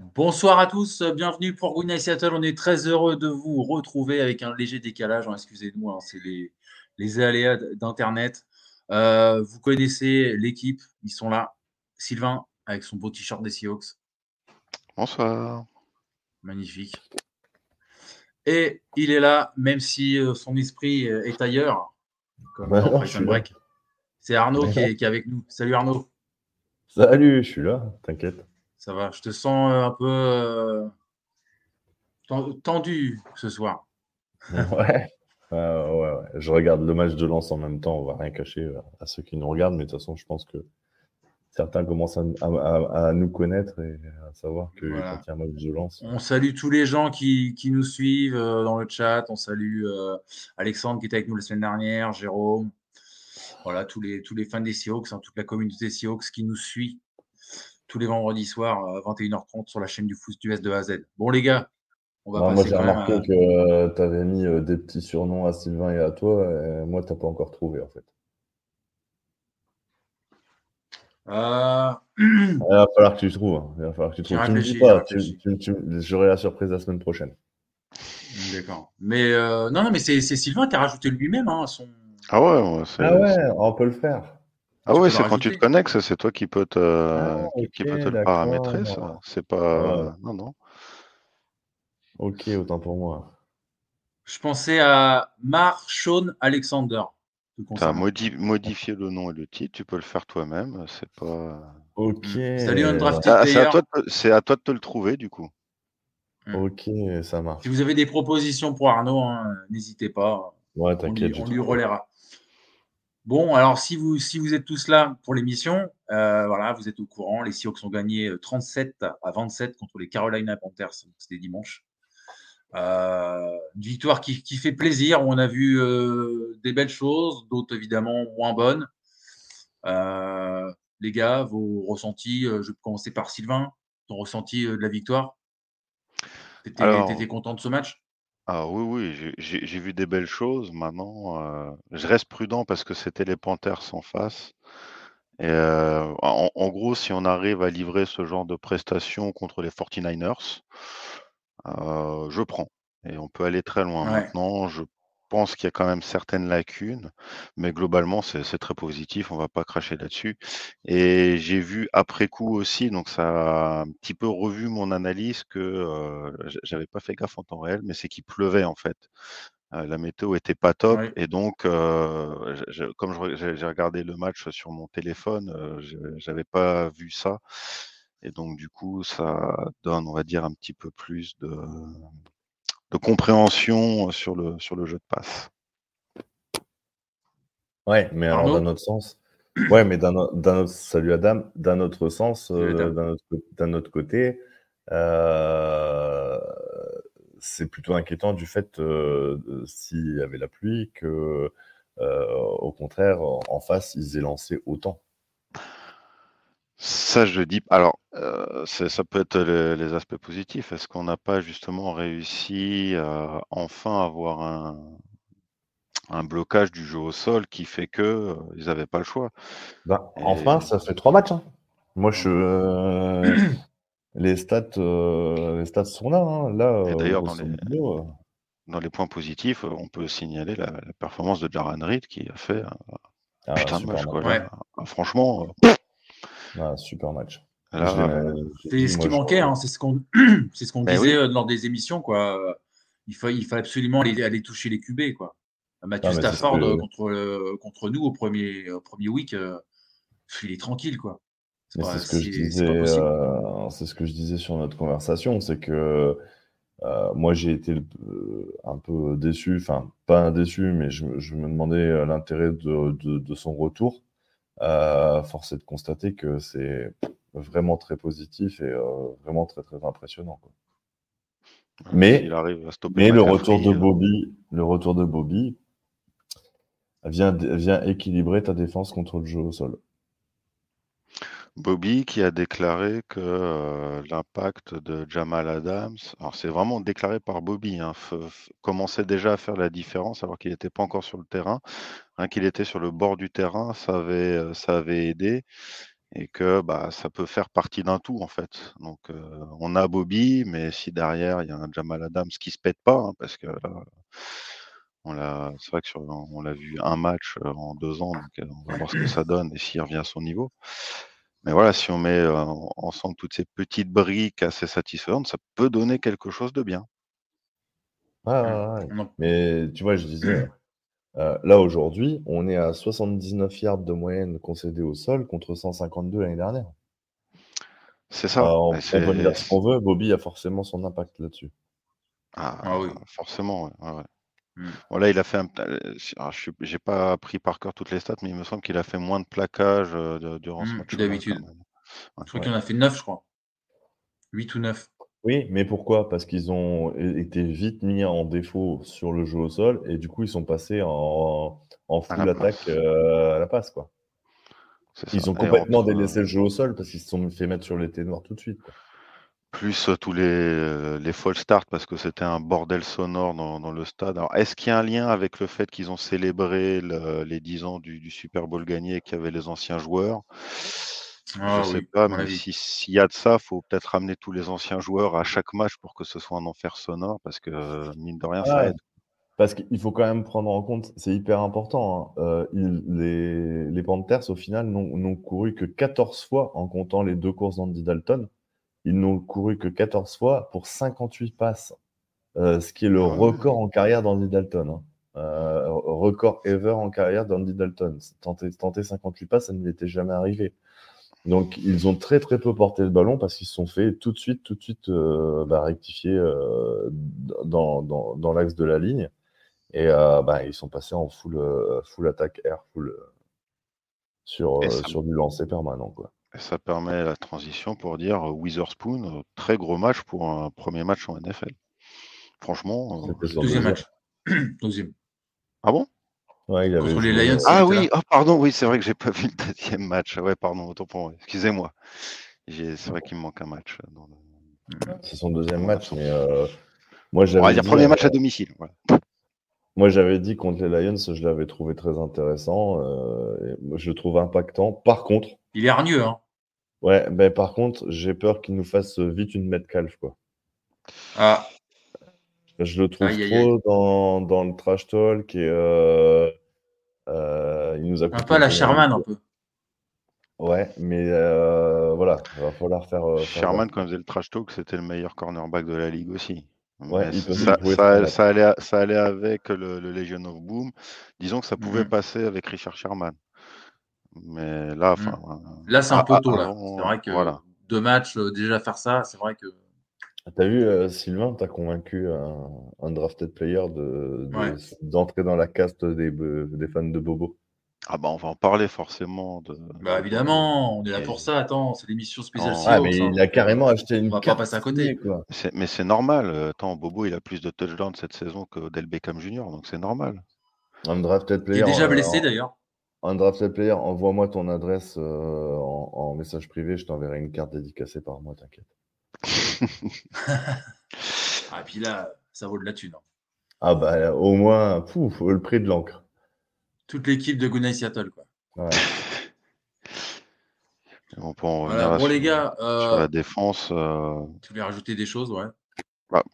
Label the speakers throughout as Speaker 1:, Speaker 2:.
Speaker 1: Bonsoir à tous, bienvenue pour Good Seattle. On est très heureux de vous retrouver avec un léger décalage. Hein, excusez-nous, hein, c'est les, aléas d'Internet. Euh, vous connaissez l'équipe, ils sont là. Sylvain avec son beau t-shirt des Seahawks.
Speaker 2: Bonsoir.
Speaker 1: Magnifique. Et il est là, même si euh, son esprit euh, est ailleurs, comme Break. C'est Arnaud qui est, qui est, avec nous. Salut Arnaud.
Speaker 3: Salut, je suis là, t'inquiète.
Speaker 1: Ça va, je te sens euh, un peu euh, tendu ce soir.
Speaker 3: ouais. ouais, ouais, Je regarde le match de lance en même temps, on va rien cacher euh, à ceux qui nous regardent, mais de toute façon, je pense que certains commencent à, nous connaître et à savoir que quand il y a un match de lance.
Speaker 1: On salue tous les gens qui, nous suivent dans le chat. On salue Alexandre qui était avec nous la semaine dernière, Jérôme. Voilà, tous les, tous les fans des Seahawks, hein, toute la communauté Seahawks qui nous suit tous les vendredis soirs à 21h30 sur la chaîne du Foot US de A à Z. Bon, les gars,
Speaker 3: on va passer Moi, j'ai remarqué que euh, tu avais mis euh, des petits surnoms à Sylvain et à toi. Et moi, tu n'as pas encore trouvé, en fait.
Speaker 1: Euh...
Speaker 3: Il va falloir que tu trouves. Hein. Il va falloir que tu trouves. Tu me dis pas. J'aurai la surprise la semaine prochaine.
Speaker 1: D'accord. Mais non, non, mais c'est Sylvain qui a rajouté lui-même hein, son.
Speaker 2: Ah ouais,
Speaker 3: ah ouais, on peut le faire.
Speaker 2: Ah oui, c'est quand tu te connectes, c'est toi qui peux te, ah, qui peut te le paramétrer, ça. C'est pas. Non, non.
Speaker 3: Ok, autant pour moi.
Speaker 1: Je pensais à Marshon Alexander.
Speaker 2: Tu as modifié le nom et le titre, tu peux le faire toi-même. C'est pas.
Speaker 3: Ok.
Speaker 1: Salut,
Speaker 2: ah, C'est à, toi de te le trouver, du coup.
Speaker 3: Hmm. Ok, ça marche.
Speaker 1: Si vous avez des propositions pour Arnaud, hein, n'hésitez pas.
Speaker 3: Ouais, t'inquiète.
Speaker 1: On, lui, on lui relaiera. Bon, alors si vous, si vous êtes tous là pour l'émission, euh, voilà, vous êtes au courant. Les Seahawks ont gagné 37 euh, à 27 contre les Carolina Panthers. C'était dimanche. Euh, une victoire qui, fait plaisir. On a vu des belles choses, d'autres évidemment moins bonnes. les gars, vos ressentis, je vais commencer par Sylvain, ton ressenti de la victoire? Tu étais, content de ce match?
Speaker 2: Ah oui, oui, j'ai vu des belles choses. Maintenant, euh, je reste prudent parce que c'était les Panthers en face. Et euh, en, gros, si on arrive à livrer ce genre de prestations contre les 49ers, euh, je prends. Et on peut aller très loin. Maintenant, je pense qu'il y a quand même certaines lacunes, mais globalement, c'est très positif, on va pas cracher là-dessus. Et j'ai vu après coup aussi, donc ça a un petit peu revu mon analyse que euh, j'avais pas fait gaffe en temps réel, mais c'est qu'il pleuvait en fait. Euh, la météo était pas top et donc euh, comme j'ai regardé le match sur mon téléphone, j'avais pas vu ça et donc du coup ça donne, on va dire, un petit peu plus de de compréhension sur le, sur le jeu de passe.
Speaker 3: Ouais, mais alors dans notre sens, ouais, mais d'un autre, salut Adam, d'un autre sens, euh, d'un autre, côté, euh, c'est plutôt inquiétant du fait euh, s'il y avait la pluie que, au contraire, en face, ils aient lancé autant.
Speaker 2: Ça, je dis. Alors, euh, ça peut être les, aspects positifs. Est-ce qu'on n'a pas justement réussi à enfin avoir un, un blocage du jeu au sol qui fait que euh, ils n'avaient pas le choix?
Speaker 3: Bah, Enfin, ça fait trois matchs. Hein. Moi, je, euh, les stats, les stats sont là. Hein. Là,
Speaker 2: d'ailleurs, dans les, dans les points positifs, on peut signaler la, performance de Jaran Reed qui a fait un ah, putain de match. Franchement.
Speaker 3: Ah, super match.
Speaker 1: c'est ce qui manquait, hein, c'est ce qu'on ce qu'on ben disait euh, lors des émissions. Quoi. Il, faut, il faut absolument aller, aller toucher les QB. Quoi. Mathieu Stafford contre, contre nous au premier, premier week, euh, il est tranquille. quoi.
Speaker 3: C'est ce, que je disais, euh, c'est ce que je disais sur notre conversation, c'est que moi j'ai été un peu déçu, enfin pas déçu, mais je, je me demandais l'intérêt de, de, de, son retour. Euh, force est de constater que c'est vraiment très positif et vraiment très très impressionnant. Mais, mais le retour de Bobby, le retour de Bobby vient, vient équilibrer ta défense contre le jeu au sol.
Speaker 2: Bobby qui a déclaré que euh, l'impact de Jamal Adams, alors c'est vraiment déclaré par Bobby, hein, commençait déjà à faire la différence alors qu'il n'était pas encore sur le terrain. Hein, qu'il était sur le bord du terrain, ça avait, euh, ça avait aidé et que bah, ça peut faire partie d'un tout en fait. Donc euh, on a Bobby, mais si derrière il y a un Jamal Adams qui se pète pas, hein, parce que là, on l'a, c'est vrai que on l'a vu un match en deux ans, donc on va voir ce que ça donne et s'il revient à son niveau. Mais voilà, si on met ensemble toutes ces petites briques assez satisfaisantes, ça peut donner quelque chose de bien.
Speaker 3: Ah, ouais, Mais tu vois, je disais, là aujourd'hui, on est à 79 yards de moyenne concédée au sol contre 152 l'année dernière.
Speaker 2: C'est ça.
Speaker 3: on, peut dire ce qu'on veut, Bobby a forcément son impact là-dessus.
Speaker 2: Ah, ah oui. forcément, ouais. Voilà, mmh. il a fait un. je n'ai pas pris par cœur toutes les stats, mais il me semble qu'il a fait moins de plaquages durant ce mmh, match.
Speaker 1: d'habitude. Je crois qu'il en a fait 9, je crois. 8 ou 9.
Speaker 3: Oui, mais pourquoi? Parce qu'ils ont été vite mis en défaut sur le jeu au sol et du coup, ils sont passés en, en full attaque à la passe. Quoi. Ils ont complètement délaissé le jeu au sol parce qu'ils se sont fait mettre sur les ténors tout de suite.
Speaker 2: Plus tous les, les false starts parce que c'était un bordel sonore dans, le stade. Alors, est-ce qu'il y a un lien avec le fait qu'ils ont célébré les 10 ans du, Super Bowl gagné et qu'il y avait les anciens joueurs? Je ne ah sais pas, mais s'il y a de ça, il faut peut-être ramener tous les anciens joueurs à chaque match pour que ce soit un enfer sonore parce que, mine de rien, ça aide.
Speaker 3: Parce qu'il faut quand même prendre en compte, c'est hyper important. Hein, euh, les, les Panthers, au final, n'ont couru que 14 fois en comptant les deux courses d'Andy Dalton. Ils n'ont couru que 14 fois pour 58 passes, euh, ce qui est le ah record en carrière d'Andy Dalton. Hein. Euh, record ever en carrière d'Andy Dalton. Tenter, tenter 58 passes, ça ne lui était jamais arrivé. Donc, ils ont très très peu porté le ballon parce qu'ils se sont fait tout de suite, tout de suite euh, bah, rectifier dans, dans, dans l'axe de la ligne. Et bah, ils sont passés en full, full attaque air, full sur, sur du lancer permanent. Quoi
Speaker 2: ça permet la transition pour dire Witherspoon, très gros match pour un premier match en NFL. Franchement.
Speaker 1: Deuxième match. Deuxième.
Speaker 2: Ah bon?
Speaker 3: Ouais, il avait
Speaker 1: les Lions.
Speaker 2: Ah oui, oh, pardon, oui, c'est vrai que j'ai pas vu le deuxième match. Ouais, pardon, autant pour moi. Excusez-moi. C'est vrai qu'il me manque un match.
Speaker 3: C'est son deuxième match, mais euh, moi j'avais.
Speaker 2: On va dire premier match à domicile. Voilà.
Speaker 3: Moi, j'avais dit contre les Lions, je l'avais trouvé très intéressant. Euh, je le trouve impactant. Par contre.
Speaker 1: Il est hargneux, hein.
Speaker 3: Ouais, ben par contre, j'ai peur qu'il nous fasse vite une Metcalf, quoi.
Speaker 1: Ah.
Speaker 3: Je le trouve trop Dans, dans, le trash talk et euh, euh, il nous a
Speaker 1: un peu à la Sherman, un peu.
Speaker 3: Ouais, mais voilà, il va falloir faire.
Speaker 2: Sherman, quand il faisait le trash talk, c'était le meilleur cornerback de la ligue aussi. Ouais, ça, ça, allait, ça, allait, avec le, Legion of Boom. Disons que ça pouvait mmh. passer avec Richard Sherman. Mais là, mmh. enfin.
Speaker 1: Là, c'est un peu tôt. C'est vrai que deux matchs, euh, déjà faire ça, c'est vrai que.
Speaker 3: T'as vu, euh, Sylvain, t'as convaincu un, drafted player d'entrer de, dans la caste des, des fans de Bobo.
Speaker 2: Ah bah on va en parler forcément. De...
Speaker 1: Bah évidemment, on est là pour ça. Attends, c'est l'émission spéciale.
Speaker 3: Ah, mais il a carrément acheté une.
Speaker 1: On va pas passer à côté.
Speaker 2: Quoi. Mais c'est normal. Attends, Bobo, il a plus de touchdowns cette saison que Del Beckham Jr. Donc c'est normal.
Speaker 3: Undrafted player.
Speaker 1: Il est déjà blessé d'ailleurs.
Speaker 3: Undrafted player, envoie-moi ton adresse euh, en, message privé. Je t'enverrai une carte dédicacée par mois, t'inquiète.
Speaker 1: Ah, et puis là, ça vaut de la thune. Hein.
Speaker 3: Ah bah au moins, pouf, le prix de l'encre
Speaker 1: toute l'équipe de Goodnight Seattle. Quoi.
Speaker 2: On peut en revenir
Speaker 1: bon, les gars,
Speaker 2: sur la euh, défense. Euh...
Speaker 1: Tu voulais rajouter des choses, ouais.
Speaker 2: Bah.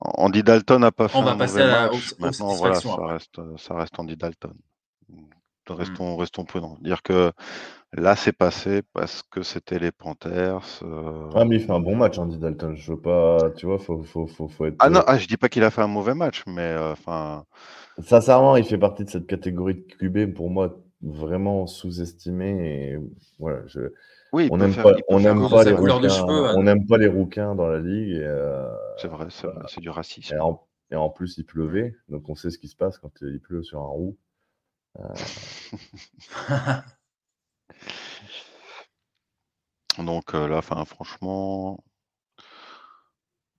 Speaker 2: Andy Dalton n'a pas fait
Speaker 1: On va passer à
Speaker 2: match. Maintenant, voilà, ça reste, ça reste Andy Dalton. Restons, hmm. restons prudents. Dire que là, c'est passé parce que c'était les Panthers. Euh...
Speaker 3: Ah, mais il fait un bon match, Andy Dalton. Je veux pas, tu vois, faut, faut, faut, faut être.
Speaker 2: Ah non, ah, je dis pas qu'il a fait un mauvais match, mais euh, enfin.
Speaker 3: Sincèrement, il fait partie de cette catégorie de QB pour moi vraiment sous-estimé. Et voilà, je...
Speaker 2: oui,
Speaker 3: on n'aime pas, on n'aime pas les rouquins. on n'aime pas les rouquins dans la ligue.
Speaker 2: Euh... C'est vrai, c'est du racisme.
Speaker 3: Et en, et en, plus, il pleuvait, donc on sait ce qui se passe quand il pleut sur un roux. Euh...
Speaker 2: Donc là, franchement,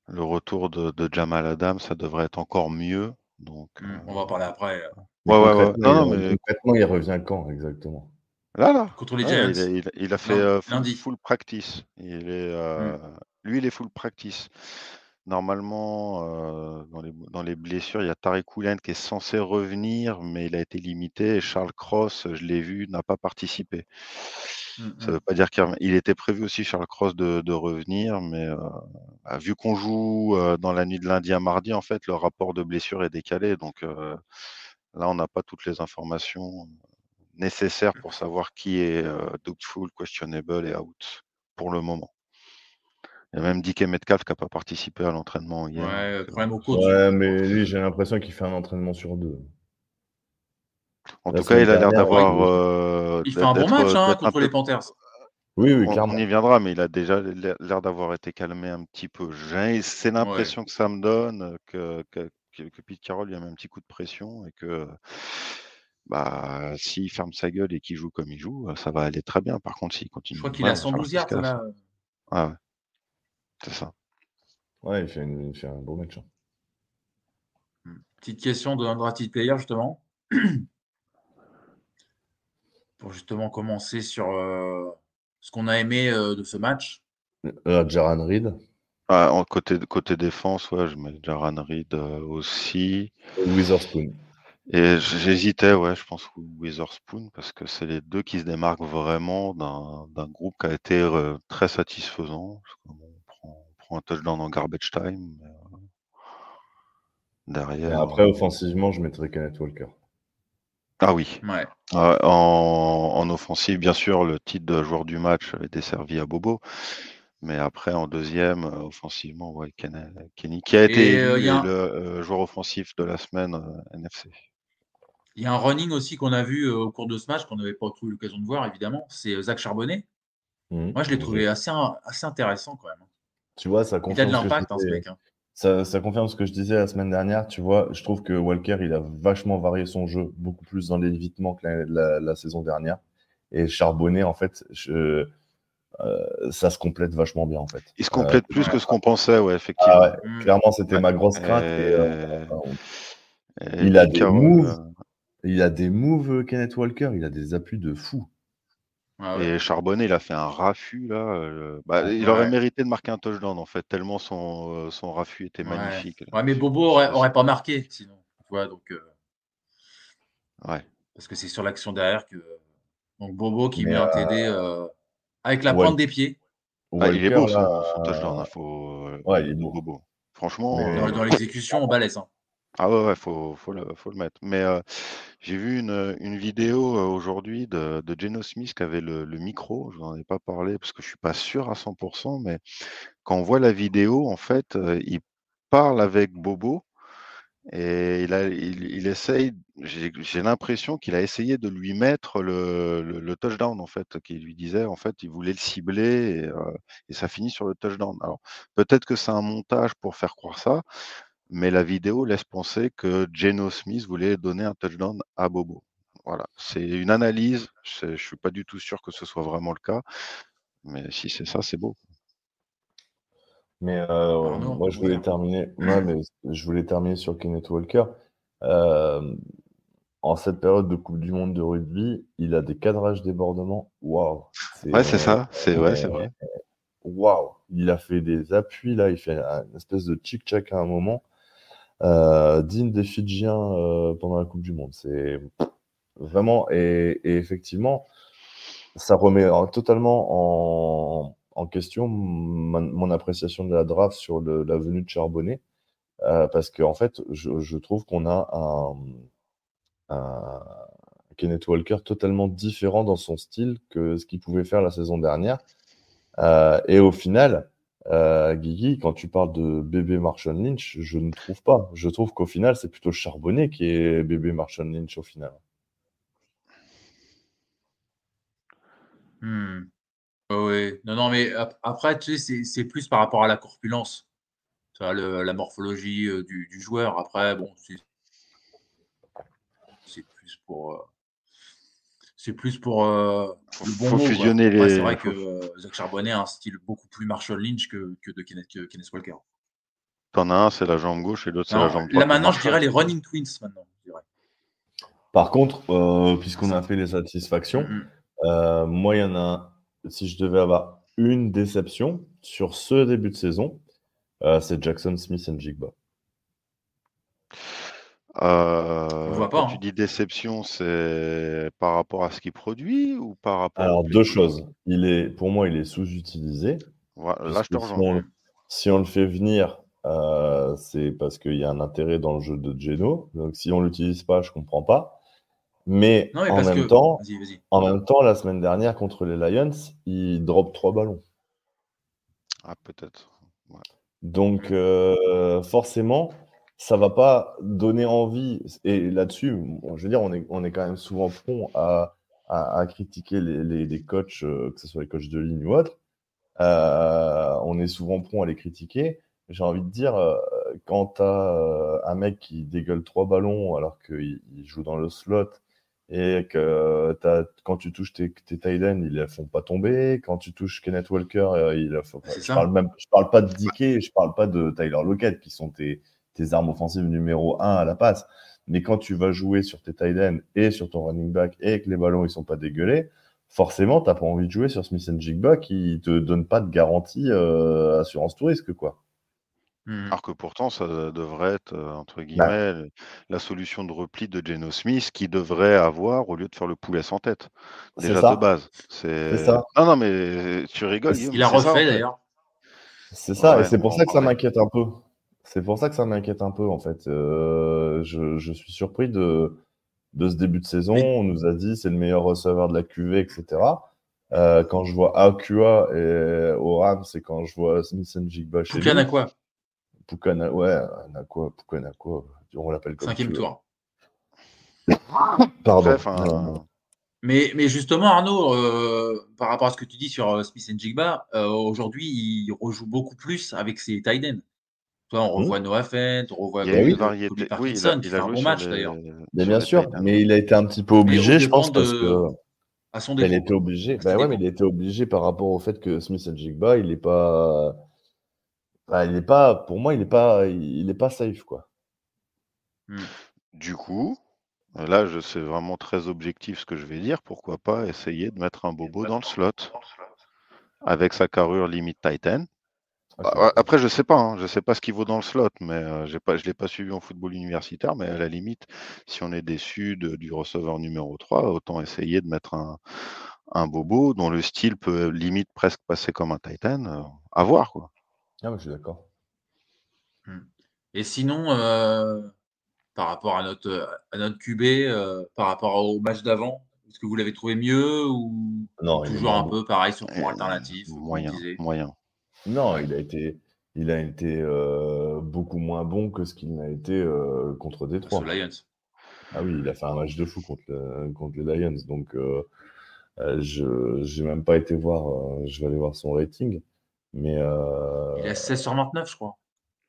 Speaker 2: le retour de, Jamal Adam, ça devrait être encore mieux. Donc,
Speaker 1: mmh, on va en parler après.
Speaker 3: Ouais, ouais, Non, mais... Concrètement, il revient quand exactement?
Speaker 2: Là, là.
Speaker 1: Contre les Giants.
Speaker 2: il, a, fait full, practice. Il est, mmh. Lui, il est full practice. Normalement, euh, dans, les, blessures, il y a Tarek Oulen qui est censé revenir, mais il a été limité. Et Charles Cross, je l'ai vu, n'a pas participé. Mmh, Ça ne mmh. veut pas dire qu'il était prévu aussi, Charles Cross, de, revenir, mais euh, bah, vu qu'on joue euh, dans la nuit de lundi à mardi, en fait, le rapport de blessure est décalé. Donc là, on n'a pas toutes les informations nécessaires pour savoir qui est doubtful, questionable et out pour le moment. Il y a même Dick Metcalf qui n'a pas participé à l'entraînement hier.
Speaker 1: Ouais, problème au coach.
Speaker 3: Ouais, mais lui, j'ai l'impression qu'il fait un entraînement sur deux.
Speaker 2: En tout cas, il a l'air d'avoir. Euh,
Speaker 1: il fait un bon match hein, contre les Panthers.
Speaker 3: Oui, oui, clairement.
Speaker 2: On y viendra, mais il a déjà l'air d'avoir été calmé un petit peu. C'est l'impression que ça me donne que, que, que, Pete Carroll lui a mis un petit coup de pression et que bah, s'il ferme sa gueule et qu'il joue comme il joue, ça va aller très bien. Par contre, s'il continue.
Speaker 1: Je crois qu'il a 112 yards là.
Speaker 2: Ah ouais. C'est ça.
Speaker 3: Ouais, il fait, un beau match. Hein.
Speaker 1: Hmm. Petite question de Undrated Player, justement. Pour justement commencer sur euh, ce qu'on a aimé euh, de ce match.
Speaker 3: Euh, Jaran Reed.
Speaker 2: Ah, en côté, côté défense, ouais, je mets Jaran Reed aussi.
Speaker 3: Witherspoon.
Speaker 2: Et j'hésitais, ouais, je pense Witherspoon, parce que c'est les deux qui se démarquent vraiment d'un groupe qui a été très satisfaisant un touchdown en garbage time. Euh, derrière.
Speaker 3: après, euh, offensivement, je mettrais Kenneth Walker.
Speaker 2: Ah oui.
Speaker 1: Ouais.
Speaker 2: en, offensive, bien sûr, le titre de joueur du match avait desservi à Bobo. Mais après, en deuxième, euh, offensivement, ouais, Kenny, qui a été le joueur offensif de la semaine NFC.
Speaker 1: Il y a un running aussi qu'on a vu au cours de ce match, qu'on n'avait pas eu l'occasion de voir, évidemment. C'est Zach Charbonnet. Mmh. Moi, je l'ai trouvé assez, assez intéressant quand même.
Speaker 3: Tu vois, ça confirme.
Speaker 1: Hein.
Speaker 3: Ça, confirme ce que je disais la semaine dernière. Tu vois, je trouve que Walker, il a vachement varié son jeu, beaucoup plus dans l'évitement que la, saison dernière. Et Charbonnet, en fait, euh, ça se complète vachement bien, en fait.
Speaker 2: Il se complète euh, plus que ce qu'on pensait, ouais, effectivement. Ah
Speaker 3: mm. Clairement, c'était ma grosse crainte. Euh, il a des moves. Il a des moves, Kenneth Walker. Il a des appuis de fou.
Speaker 2: Ah et Charbonnet, il a fait un raffut là. Euh, bah, il aurait mérité de marquer un touchdown en fait, tellement son, euh, son raffut était magnifique.
Speaker 1: Ouais, mais Bobo aurait, aurait pas marqué sinon. donc, euh,
Speaker 2: ouais.
Speaker 1: Parce que c'est sur l'action derrière que. Donc Bobo qui met un TD avec la pointe des pieds.
Speaker 2: Ah, il est beau son, touchdown. Hein, faut... Ouais, il est beau. Bobo. Franchement.
Speaker 1: Dans, l'exécution, on balèze. Hein.
Speaker 2: Ah ouais, il faut, le, mettre. Mais j'ai vu une, vidéo aujourd'hui de, de Geno Smith qui avait le, micro. Je n'en ai pas parlé parce que je suis pas sûr à 100%, mais quand on voit la vidéo, en fait, il parle avec Bobo et il, essaye, j'ai l'impression qu'il a essayé de lui mettre le, le, touchdown, en fait, qu'il lui disait, en fait, il voulait le cibler et ça finit sur le touchdown. Alors, peut-être que c'est un montage pour faire croire ça, mais la vidéo laisse penser que Geno Smith voulait donner un touchdown à Bobo. Voilà, c'est une analyse. Je ne suis pas du tout sûr que ce soit vraiment le cas, mais si c'est ça, c'est beau.
Speaker 3: Mais euh, moi, je voulais terminer. mais je voulais terminer sur Kenneth Walker. Euh, en cette période de Coupe du Monde de rugby, il a des cadrages débordements. Waouh
Speaker 2: Ouais, c'est ça. C'est ouais, c'est vrai.
Speaker 3: Waouh Il a fait des appuis là. Il fait une espèce de chic-chac à un moment euh, digne des Fidjiens euh, pendant la Coupe du Monde. C'est vraiment, et, effectivement, ça remet totalement en, question mon, appréciation de la draft sur la venue de Charbonnet, euh, parce qu'en en fait, je, trouve qu'on a un, Kenneth Walker totalement différent dans son style que ce qu'il pouvait faire la saison dernière. Euh, et au final, euh, Guigui, quand tu parles de bébé Marshall Lynch, je ne trouve pas. Je trouve qu'au final, c'est plutôt Charbonnet qui est bébé Marshall Lynch au final.
Speaker 1: Hmm. Oui, non, non, mais après, tu sais, c'est plus par rapport à la corpulence, la morphologie euh, du, joueur. Après, bon, c'est plus pour. Euh, c'est plus pour le bon
Speaker 2: faut fusionner les.
Speaker 1: c'est vrai que Zach Charbonnet a un style beaucoup plus Marshall Lynch que, que de Kenneth, Kenneth Walker.
Speaker 2: T'en as un, c'est la jambe gauche et l'autre, c'est la jambe droite.
Speaker 1: Là maintenant, je dirais les running twins maintenant.
Speaker 3: Par contre, puisqu'on a fait les satisfactions, moi, il y en a si je devais avoir une déception sur ce début de saison, c'est Jackson Smith et Jigba.
Speaker 2: Euh, quand tu hein. dis déception, c'est par rapport à ce qu'il produit ou par rapport
Speaker 3: Alors, deux choses. Il est, pour moi, il est sous-utilisé.
Speaker 2: là, je te
Speaker 3: rejoins. Si on, le fait venir, euh, c'est parce qu'il y a un intérêt dans le jeu de Geno. Donc, si on ne l'utilise pas, je ne comprends pas. Mais, en, même temps, en même temps, la semaine dernière, contre les Lions, il drop trois ballons.
Speaker 2: Ah, peut-être.
Speaker 3: Donc, euh, forcément, ça va pas donner envie. Et là-dessus, je veux dire, on est, on est quand même souvent prompt à, à, critiquer les, les, coachs, euh, que ce soit les coachs de ligne ou autres. Euh, on est souvent prompt à les critiquer. J'ai envie de dire, euh, quand tu as un mec qui dégueule trois ballons alors qu'il joue dans le slot et que quand tu touches tes, tes tight ils ne font pas tomber. Quand tu touches Kenneth Walker, il faut, je, parle même, je parle pas de Dickey, je parle pas de Tyler Lockett qui sont tes, tes armes offensives numéro 1 à la passe. Mais quand tu vas jouer sur tes tight ends et sur ton running back et que les ballons ils sont pas dégueulés, forcément, tu n'as pas envie de jouer sur Smith Jigba qui te donne pas de garantie euh, assurance tout risque, quoi.
Speaker 2: Mmh. Alors que pourtant, ça devrait être, euh, entre bah. guillemets, la solution de repli de Geno Smith qui devrait avoir au lieu de faire le poulet sans tête. Déjà de base. C'est ça. Non, non, mais tu rigoles.
Speaker 1: Il a refait d'ailleurs.
Speaker 3: C'est ça, et c'est pour ça que ça m'inquiète un peu. C'est pour ça que ça m'inquiète un peu, en fait. Euh, je, suis surpris de, de ce début de saison. On nous a dit c'est le meilleur receveur de la QV, etc. Euh, quand je vois Akua et Oram, c'est quand je vois Smith Jigba chez
Speaker 1: Poukan quoi
Speaker 3: Poukan, ouais, Nakua, Poukan quoi on l'appelle comme
Speaker 1: Cinquième tour.
Speaker 3: Pardon. Euh,
Speaker 1: mais, mais, justement, Arnaud, par rapport à ce que tu dis sur Smith Jigba, aujourd'hui, il rejoue beaucoup plus avec ses tight ends. Toi, on mmh. revoit Noah Fent, on revoit
Speaker 2: il y a une variété. Parkinson,
Speaker 1: oui, il a, un bon match d'ailleurs.
Speaker 3: bien sûr, mais il a été un petit peu obligé, je pense, parce que. À son il était obligé. Bah ouais, mais il était obligé par rapport au fait que Smith Jigba, il n'est pas. Bah, il est pas. Pour moi, il n'est pas. Il est pas safe, quoi.
Speaker 2: Mmh. Du coup, là, je c'est vraiment très objectif ce que je vais dire. Pourquoi pas essayer de mettre un bobo dans le slot avec sa carrure limite Titan après, je sais pas, hein, je sais pas ce qu'il vaut dans le slot, mais euh, j'ai pas, je l'ai pas suivi en football universitaire, mais à la limite, si on est déçu du receveur numéro 3, autant essayer de mettre un, un bobo dont le style peut limite presque passer comme un Titan, euh, à voir quoi.
Speaker 3: Ah, je suis d'accord.
Speaker 1: Mmh. Et sinon, euh, par rapport à notre, à notre QB, par rapport au match d'avant, est-ce que vous l'avez trouvé mieux ou
Speaker 3: Non,
Speaker 1: toujours un peu pareil sur ton alternatif
Speaker 2: Moyen, moyen.
Speaker 3: Non, il a été, il a été euh, beaucoup moins bon que ce qu'il n'a été euh, contre Détroit.
Speaker 1: les Lions.
Speaker 3: Ah oui, il a fait un match de fou contre, contre les Lions. Donc, euh, je n'ai même pas été voir. je vais aller voir son rating. Mais,
Speaker 1: il a 16 sur 29, je crois.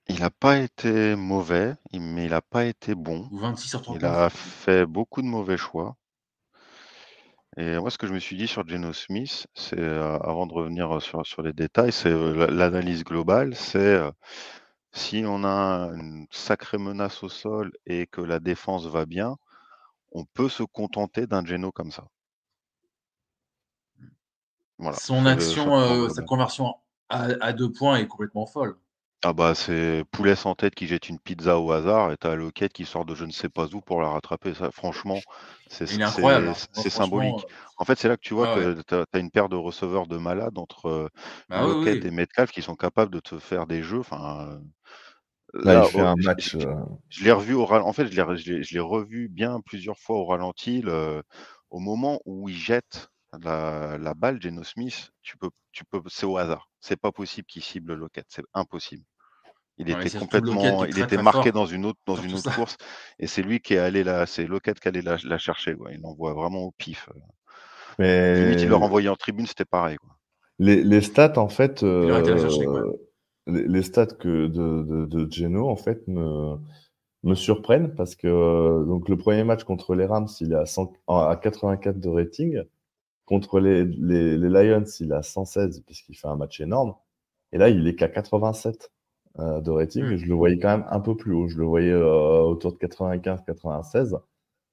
Speaker 2: Il n'a pas été mauvais, mais il n'a pas été bon.
Speaker 1: 26 sur 39.
Speaker 2: Il a fait beaucoup de mauvais choix. Et moi, ce que je me suis dit sur Geno Smith, c'est, avant de revenir sur, sur les détails, c'est l'analyse globale, c'est si on a une sacrée menace au sol et que la défense va bien, on peut se contenter d'un Geno comme ça.
Speaker 1: Voilà, Son action, sa conversion à deux points est complètement folle.
Speaker 2: Ah bah c'est poulet sans tête qui jette une pizza au hasard et t'as Loquette qui sort de je ne sais pas où pour la rattraper. Ça, franchement, c'est. C'est symbolique. En fait, c'est là que tu vois que tu as, une paire de receveurs de malades entre bah Loquette et Metcalf qui sont capables de te faire des jeux. Enfin,
Speaker 3: là, il fait un match. Euh
Speaker 2: je, l'ai revu au En fait, je l'ai revu bien plusieurs fois au ralenti au moment où il jette la, la balle, Geno Smith, tu peux, tu peux, c'est au hasard. C'est pas possible qu'il cible Lockett, c'est impossible. Il était complètement, il était marqué dans une autre, dans une autre course, et c'est lui qui est allé là, c'est Lockett qui est allé la, chercher. Quoi. Il l'envoie vraiment au pif. Euh. Mais Limite, il l'a renvoyé en tribune, c'était pareil. Quoi.
Speaker 3: Les, les, stats, en fait, euh, les, les, stats que de, de, de, Geno, en fait, me, me surprennent parce que donc le premier match contre les Rams, il est à, 100, à 84 de rating. Contre les, les, Lions, il à 116 puisqu'il fait un match énorme. Et là, il est qu'à 87 euh, de rating. Et je le voyais quand même un peu plus haut. Je le voyais euh, autour de 95-96.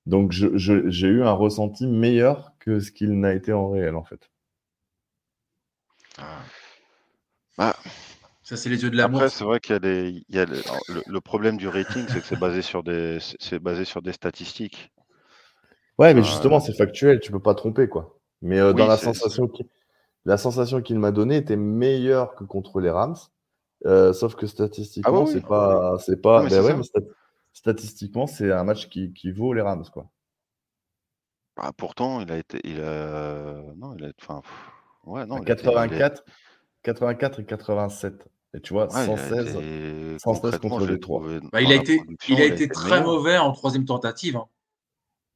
Speaker 3: Donc j'ai eu un ressenti meilleur que ce qu'il n'a été en réel en fait.
Speaker 1: Ah. Bah, ça, c'est les yeux de l'amour.
Speaker 2: Après, c'est vrai qu'il y a, des, il y a le, problème du rating, c'est que c'est basé sur des, c'est basé sur des statistiques.
Speaker 3: Ouais, mais justement, c'est factuel, tu peux pas tromper, quoi. Mais euh, dans la sensation, la sensation qu'il m'a donnée était meilleure que contre les Rams, euh, sauf que statistiquement, ah c'est pas, c'est pas. Ben ouais, statistiquement, c'est un match qui, qui, vaut les Rams, quoi.
Speaker 2: Ah, pourtant, il a été, il a, non, il a, enfin, ouais, non,
Speaker 3: 84, 84 et 87. Et tu vois, 116, 116 contre les trois.
Speaker 1: Bah, il, a été, il a été très mauvais en troisième tentative. Hein.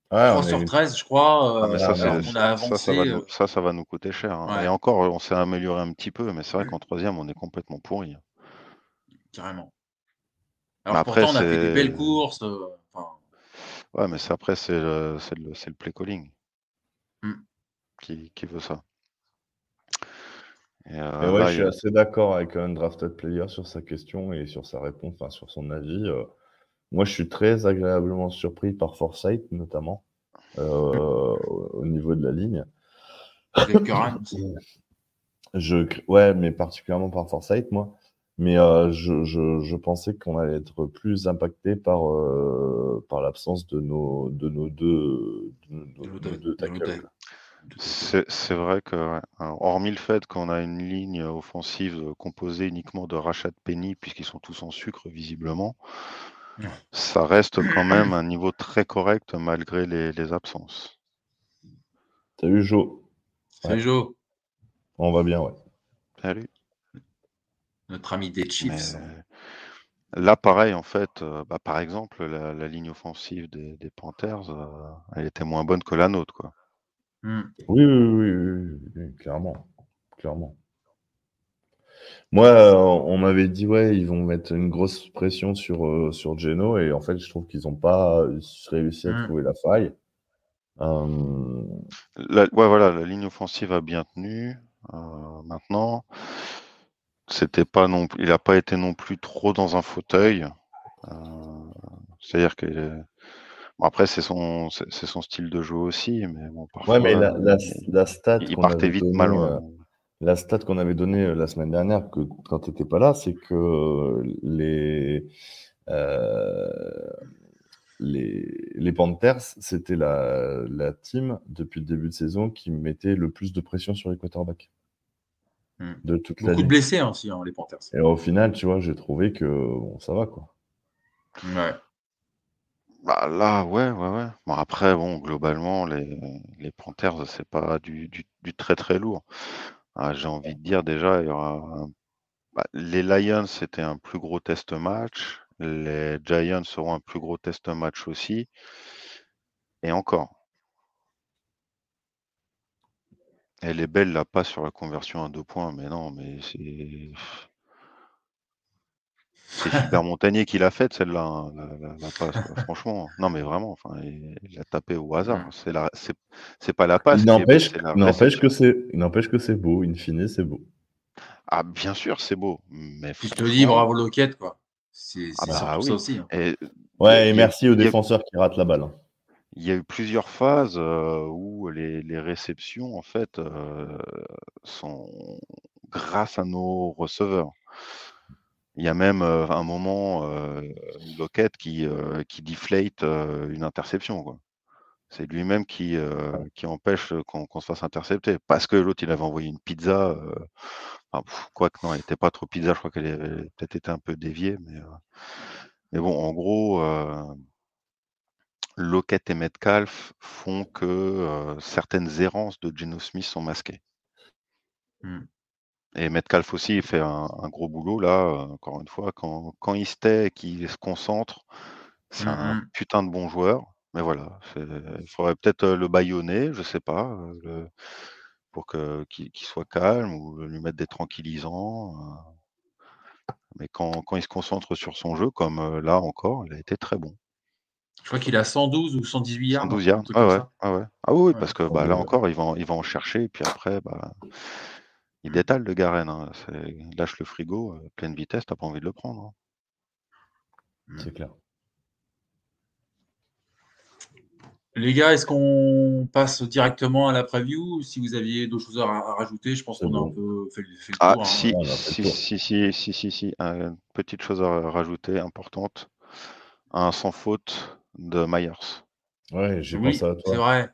Speaker 1: 3 sur 13, je crois.
Speaker 2: Ça, on a avancé. Ça, ça, va nous, ça, ça va nous coûter cher. Hein. Et encore, on s'est amélioré un petit peu, mais c'est vrai qu'en troisième, on est complètement pourri.
Speaker 1: Carrément. Alors après, pourtant, on a fait des belles courses. Euh,
Speaker 2: ouais, mais c'est après, c'est le, le, le, play calling hmm. qui, qui veut ça.
Speaker 3: Euh, ouais, je suis assez d'accord avec un drafted player sur sa question et sur sa réponse, enfin sur son avis. Euh. Moi, je suis très agréablement surpris par Foresight, notamment euh, au niveau de la ligne. je, ouais, mais particulièrement par Foresight, moi. Mais je, je, je, pensais qu'on allait être plus impacté par, par l'absence de nos, de nos deux, de nos, deux tackles.
Speaker 2: C'est vrai que, hormis le fait qu'on a une ligne offensive composée uniquement de Rachat Penny, puisqu'ils sont tous en sucre visiblement, ça reste quand même un niveau très correct malgré les, absences.
Speaker 3: Salut Jo.
Speaker 1: Salut Jo.
Speaker 3: On va bien, ouais.
Speaker 2: Salut.
Speaker 1: Notre ami des Chiefs.
Speaker 2: là, pareil, en fait, euh, bah, par exemple, la, ligne offensive des, Panthers, euh, elle était moins bonne que la nôtre, quoi.
Speaker 3: Mmh. Oui, oui, oui, clairement. Clairement. Moi, euh, on m'avait dit, ouais, ils vont mettre une grosse pression sur, euh, sur Geno, et en fait, je trouve qu'ils n'ont pas réussi à mmh. trouver la faille.
Speaker 2: ouais, voilà, la ligne offensive a bien tenu. Euh, maintenant, c'était pas non, il n'a pas été non plus trop dans un fauteuil. C'est-à-dire que après, c'est son, c'est son style de jeu aussi, mais bon,
Speaker 3: parfois, ouais, mais la, la, la stat
Speaker 2: il partait vite mal.
Speaker 3: Euh, la stat qu'on avait donnée euh, la semaine dernière, que quand tu n'étais pas là, c'est que les, euh, les, les Panthers, c'était la, la team depuis le début de saison qui mettait le plus de pression sur les quarterbacks.
Speaker 1: Hmm. De toute Beaucoup de blessés aussi, hein, les Panthers.
Speaker 3: Et au final, tu vois, j'ai trouvé que bon, ça va quoi.
Speaker 1: Ouais.
Speaker 2: Bah, là, ouais, ouais, ouais. Bon, après, bon, globalement, les, les Panthers, c'est pas du, du, très très lourd. Ah, j'ai envie de dire déjà, il y aura bah, les Lions, c'était un plus gros test match. Les Giants seront un plus gros test match aussi. Et encore. Elle est belle là, pas sur la conversion à deux points, mais non, mais c'est. C'est Super Montagnier qui l'a faite, celle-là, hein, la, passe, franchement. Non, mais vraiment, enfin, il l'a tapé au hasard. C'est la, c'est, pas la passe.
Speaker 3: Il n'empêche, que c'est, n'empêche que c'est beau. In fine, c'est beau.
Speaker 2: Ah, bien sûr, c'est beau. Mais
Speaker 1: je te dis, bravo Loquette, quoi. C'est, ah bah ça aussi. Hein.
Speaker 3: Et, ouais, et merci aux défenseurs qui ratent la balle. Hein.
Speaker 2: Il y a eu plusieurs phases euh, où les, les, réceptions, en fait, euh, sont grâce à nos receveurs. Il y a même un moment Lockett qui, qui deflate une interception. C'est lui-même qui, qui empêche qu'on se fasse intercepter. Parce que l'autre, il avait envoyé une pizza. quoi que non, elle n'était pas trop pizza, je crois qu'elle avait peut-être été un peu déviée. Mais, mais bon, en gros, Lockett et Metcalf font que certaines errances de Geno Smith sont masquées. Mmh. Et Metcalf aussi, il fait un, gros boulot là, euh, encore une fois. Quand, quand il se tait qu'il se concentre, c'est mmh un putain de bon joueur. Mais voilà, il faudrait peut-être euh, le baïonner, je sais pas, euh, pour que, qu'il, soit calme ou lui mettre des tranquillisants. Mais quand, il se concentre sur son jeu, comme là encore, il a été très bon.
Speaker 1: Je crois qu'il a 112 ou 118 yards.
Speaker 2: 112 yards, ah ouais, ah ouais. Ah oui, parce que bah, là encore, il va, il va en chercher, et puis après, bah, il mmh. détale le Garen. Hein. Il lâche le frigo, pleine vitesse, t'as pas envie de le prendre. Hein.
Speaker 3: Mmh. C'est clair.
Speaker 1: Les gars, est-ce qu'on passe directement à la preview? Si vous aviez d'autres choses à, rajouter, je pense qu'on a un peu fait, le
Speaker 2: ah, tour. Ah, si, si, si, si, si, si, si, une petite chose à rajouter, importante. Un sans faute de Myers.
Speaker 3: Ouais, j'ai pensé à toi.
Speaker 1: C'est vrai.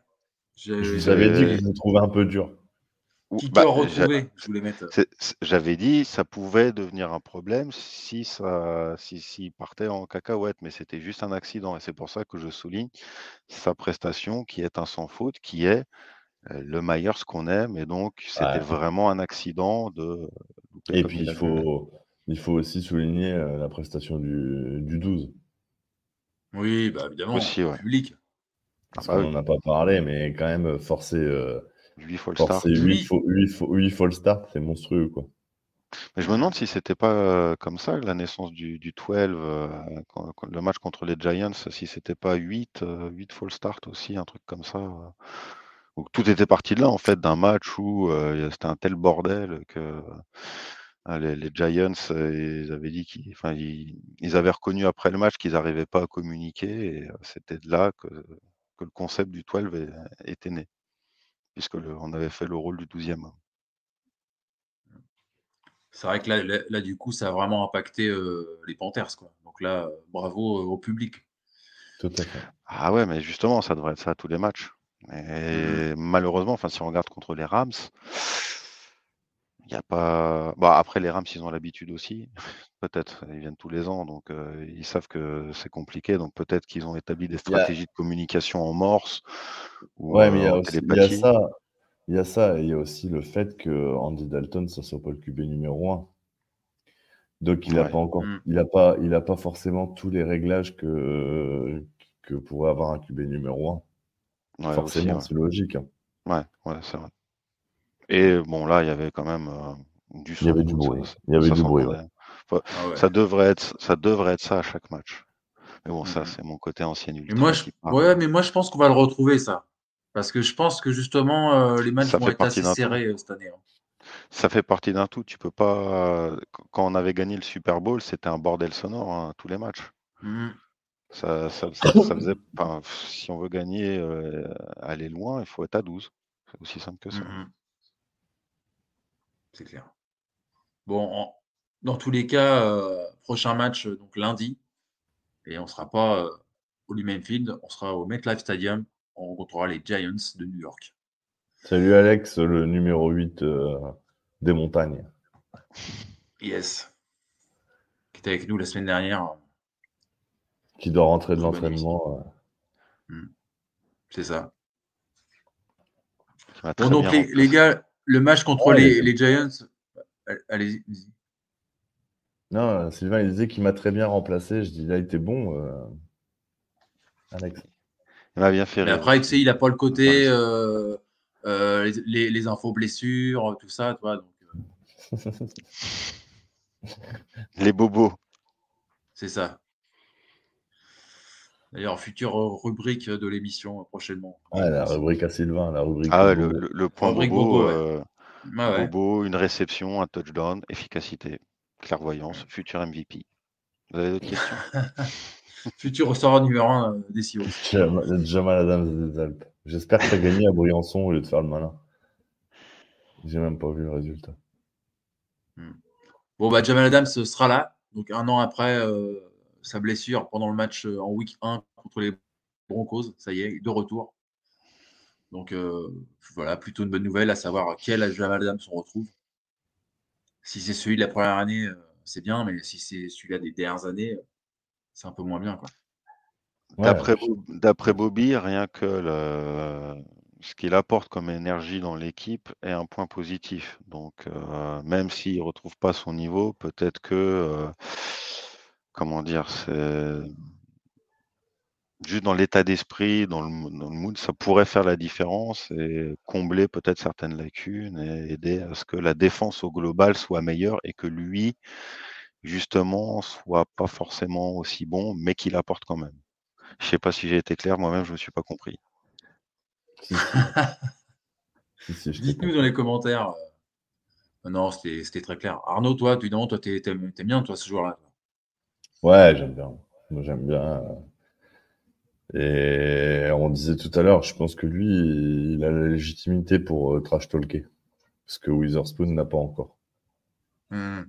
Speaker 3: Je vous avais dit que je me trouvais un peu dur.
Speaker 1: Bah, je voulais mettre.
Speaker 2: J'avais dit ça pouvait devenir un problème si ça si, partait en cacahuète, mais c'était juste un accident. Et c'est pour ça que je souligne sa prestation qui est un sans faute, qui est euh, le Myers qu'on aime. Et donc, c'était vraiment un accident de.
Speaker 3: Et puis, il faut, il faut aussi souligner euh, la prestation du, du 12.
Speaker 1: Oui, bah évidemment, Aussi, public.
Speaker 3: Ah bah on n'en a pas parlé, mais quand même, forcer. Euh,
Speaker 2: 8 fall start.
Speaker 3: 8, fall start, c'est monstrueux, quoi.
Speaker 2: Mais je me demande si c'était pas euh, comme ça la naissance du, du 12, euh, le match contre les Giants, si c'était pas 8, 8 euh, fall start aussi, un truc comme ça. Où tout était parti de là, en fait, d'un match où c'était un tel bordel que les, Giants, ils avaient dit qu'ils enfin, ils, avaient reconnu après le match qu'ils n'arrivaient pas à communiquer, et c'était de là que, que, le concept du 12 était né puisque on avait fait le rôle du 12e.
Speaker 1: C'est vrai que là, du coup, ça a vraiment impacté euh, les Panthers. Quoi. Donc là, bravo euh, au public.
Speaker 3: Tout à fait.
Speaker 2: Ah ouais, mais justement, ça devrait être ça à tous les matchs. Et mmh malheureusement, enfin, si on regarde contre les Rams, il n'y a pas. Bah, après, les Rams, ils ont l'habitude aussi. Peut-être. Ils viennent tous les ans, donc euh, ils savent que c'est compliqué. Donc peut-être qu'ils ont établi des stratégies de communication en morse.
Speaker 3: ouais, mais il y, a ça. Il y a ça, et il y a aussi le fait que Andy Dalton, ça soit pas le QB numéro 1. Donc il n'a pas encore, mmh. il a pas, il a pas forcément tous les réglages que que pourrait avoir un QB numéro 1. forcément, c'est logique. Hein.
Speaker 2: Ouais, ouais, c'est vrai. Et bon, là, il y avait quand même du
Speaker 3: Il y avait du bruit. il y avait du bruit.
Speaker 2: Ah ça devrait être, ça devrait être ça à chaque match. Mais bon, ça, mmh c'est mon côté ancien
Speaker 1: moi, je... Ouais, mais moi, je pense qu'on va le retrouver, ça. Parce que je pense que justement, les matchs vont être assez serrés cette année. Hein.
Speaker 2: Ça fait partie d'un tout. Tu peux pas. Quand on avait gagné le Super Bowl, c'était un bordel sonore, hein, tous les matchs. Mmh. Ça, ça, faisait. si on veut gagner, aller loin, il faut être à 12. C'est aussi simple que ça. Mmh
Speaker 1: c'est clair. Bon, dans tous les cas, euh, prochain match euh, donc lundi, et on ne sera pas euh, au Lumen Field, on sera au MetLife Stadium, on rencontrera les Giants de New York.
Speaker 3: Salut Alex, le numéro 8 des montagnes.
Speaker 1: Yes. Qui était avec nous la semaine dernière.
Speaker 3: Qui doit rentrer de l'entraînement.
Speaker 1: Hmm. C'est ça. Bon, donc les, gars, le match contre les, Giants, allez-y.
Speaker 3: Non, Sylvain, il disait qu'il m'a très bien remplacé. Je dis, là, il était bon, euh, Alex.
Speaker 2: Il m'a bien fait rire.
Speaker 1: après, tu sais, il n'a pas le côté euh, euh, les, infos blessures, tout ça, toi.
Speaker 2: les bobos.
Speaker 1: C'est ça. D'ailleurs, future rubrique de l'émission prochainement.
Speaker 3: Ouais, la rubrique à Sylvain, la rubrique.
Speaker 2: Ah, le, le, point bobo, euh, bobo, une réception, un touchdown, efficacité, clairvoyance, futur MVP. Vous avez d'autres questions?
Speaker 1: Futur restaurant numéro 1 euh, des CEO.
Speaker 3: Jamal Adams des Alpes. J'espère que tu as gagné à Briançon au lieu de faire le malin. J'ai même pas vu le résultat.
Speaker 1: Hmm. Bon, bah, Jamal Adams sera là. Donc, un an après, euh, sa blessure pendant le match euh, en week 1 contre les Broncos. Ça y est, de retour. Donc euh, voilà, plutôt une bonne nouvelle, à savoir quel Jamal Adams on retrouve. Si c'est celui de la première année, euh, c'est bien, mais si c'est celui-là des dernières années, c'est un peu moins bien.
Speaker 2: D'après Bobby, rien que ce qu'il apporte comme énergie dans l'équipe est un point positif. Donc, même s'il ne retrouve pas son niveau, peut-être que comment dire, c'est juste dans l'état d'esprit, dans le, mood, ça pourrait faire la différence et combler peut-être certaines lacunes et aider à ce que la défense au global soit meilleure et que lui justement, soit pas forcément aussi bon, mais qu'il apporte quand même. Je sais pas si j'ai été clair, moi-même, je me suis pas compris.
Speaker 1: Dites-nous dans les commentaires. Euh, non, c'était très clair. Arnaud, toi, tu non, toi, t'aimes bien, toi, ce joueur-là.
Speaker 3: Ouais, j'aime bien. J'aime bien. Et on disait tout à l'heure, je pense que lui, il a la légitimité pour euh, trash talker. Ce que Witherspoon n'a pas encore.
Speaker 2: Hmm.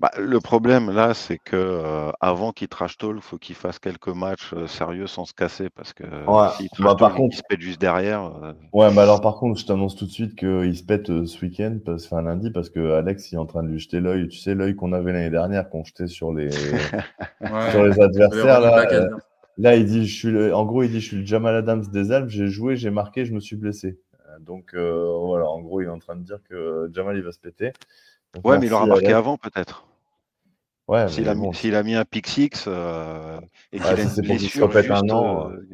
Speaker 2: Bah, le problème là, c'est que euh, avant qu'il trash talk, il faut qu'il fasse quelques matchs euh, sérieux sans se casser parce que
Speaker 3: ouais. bah, par contre,
Speaker 2: il se pète juste derrière.
Speaker 3: Euh. Ouais, mais alors par contre, je t'annonce tout de suite qu'il se pète ce week-end, enfin lundi, parce que Alex il est en train de lui jeter l'œil. Tu sais, l'œil qu'on avait l'année dernière, qu'on jetait sur les sur les adversaires là. Là, il dit, je suis en gros, il dit, je suis le Jamal Adams des Alpes. J'ai joué, j'ai marqué, je me suis blessé. Donc voilà, en gros, il est en train de dire que Jamal il va se péter.
Speaker 2: ouais, mais il aura marqué avant peut-être. Ouais, s'il a, a, mis un pick six euh, et qu'il a une blessure. Juste, un an, euh,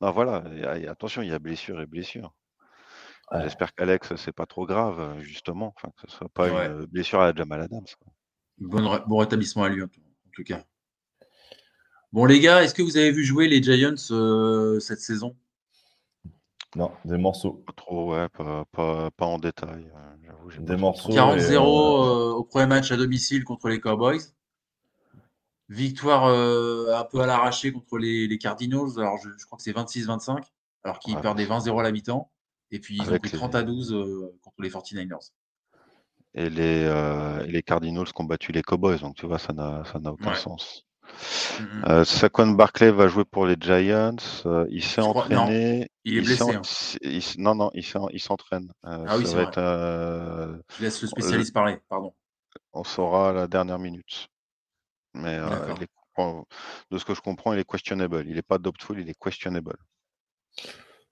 Speaker 2: non, voilà, attention, il y a blessure et blessure. J'espère qu'Alex, c'est pas trop grave, justement. Enfin, que ce soit pas une blessure à Jamal Adams.
Speaker 1: Bon, bon rétablissement à lui, en tout cas. Bon, les gars, est-ce que vous avez vu jouer les Giants euh, cette saison?
Speaker 3: Non, des morceaux.
Speaker 2: Pas trop, ouais, pas, pas, pas en détail.
Speaker 3: Des morceaux.
Speaker 1: 40-0 au premier match à domicile contre les Cowboys. Victoire euh, un peu à l'arraché contre les, Cardinals. Alors, je, crois que c'est 26-25, alors qu'ils perdaient 20-0 à la mi-temps. Et puis, ils ont pris 30 à 12 euh, contre les 49ers.
Speaker 2: Et les, euh, les Cardinals qui ont battu les Cowboys. Donc, tu vois, ça n'a aucun sens. Mm, mm. Saquon Barclay va jouer pour les Giants. il s'est entraîné.
Speaker 1: il est blessé.
Speaker 2: Hein. non, non, il s'entraîne.
Speaker 1: ah oui, c'est vrai. Je laisse le spécialiste parler, pardon.
Speaker 2: On saura à la dernière minute. Mais euh, de ce que je comprends, il est questionable. Il n'est pas doubtful, il est questionable.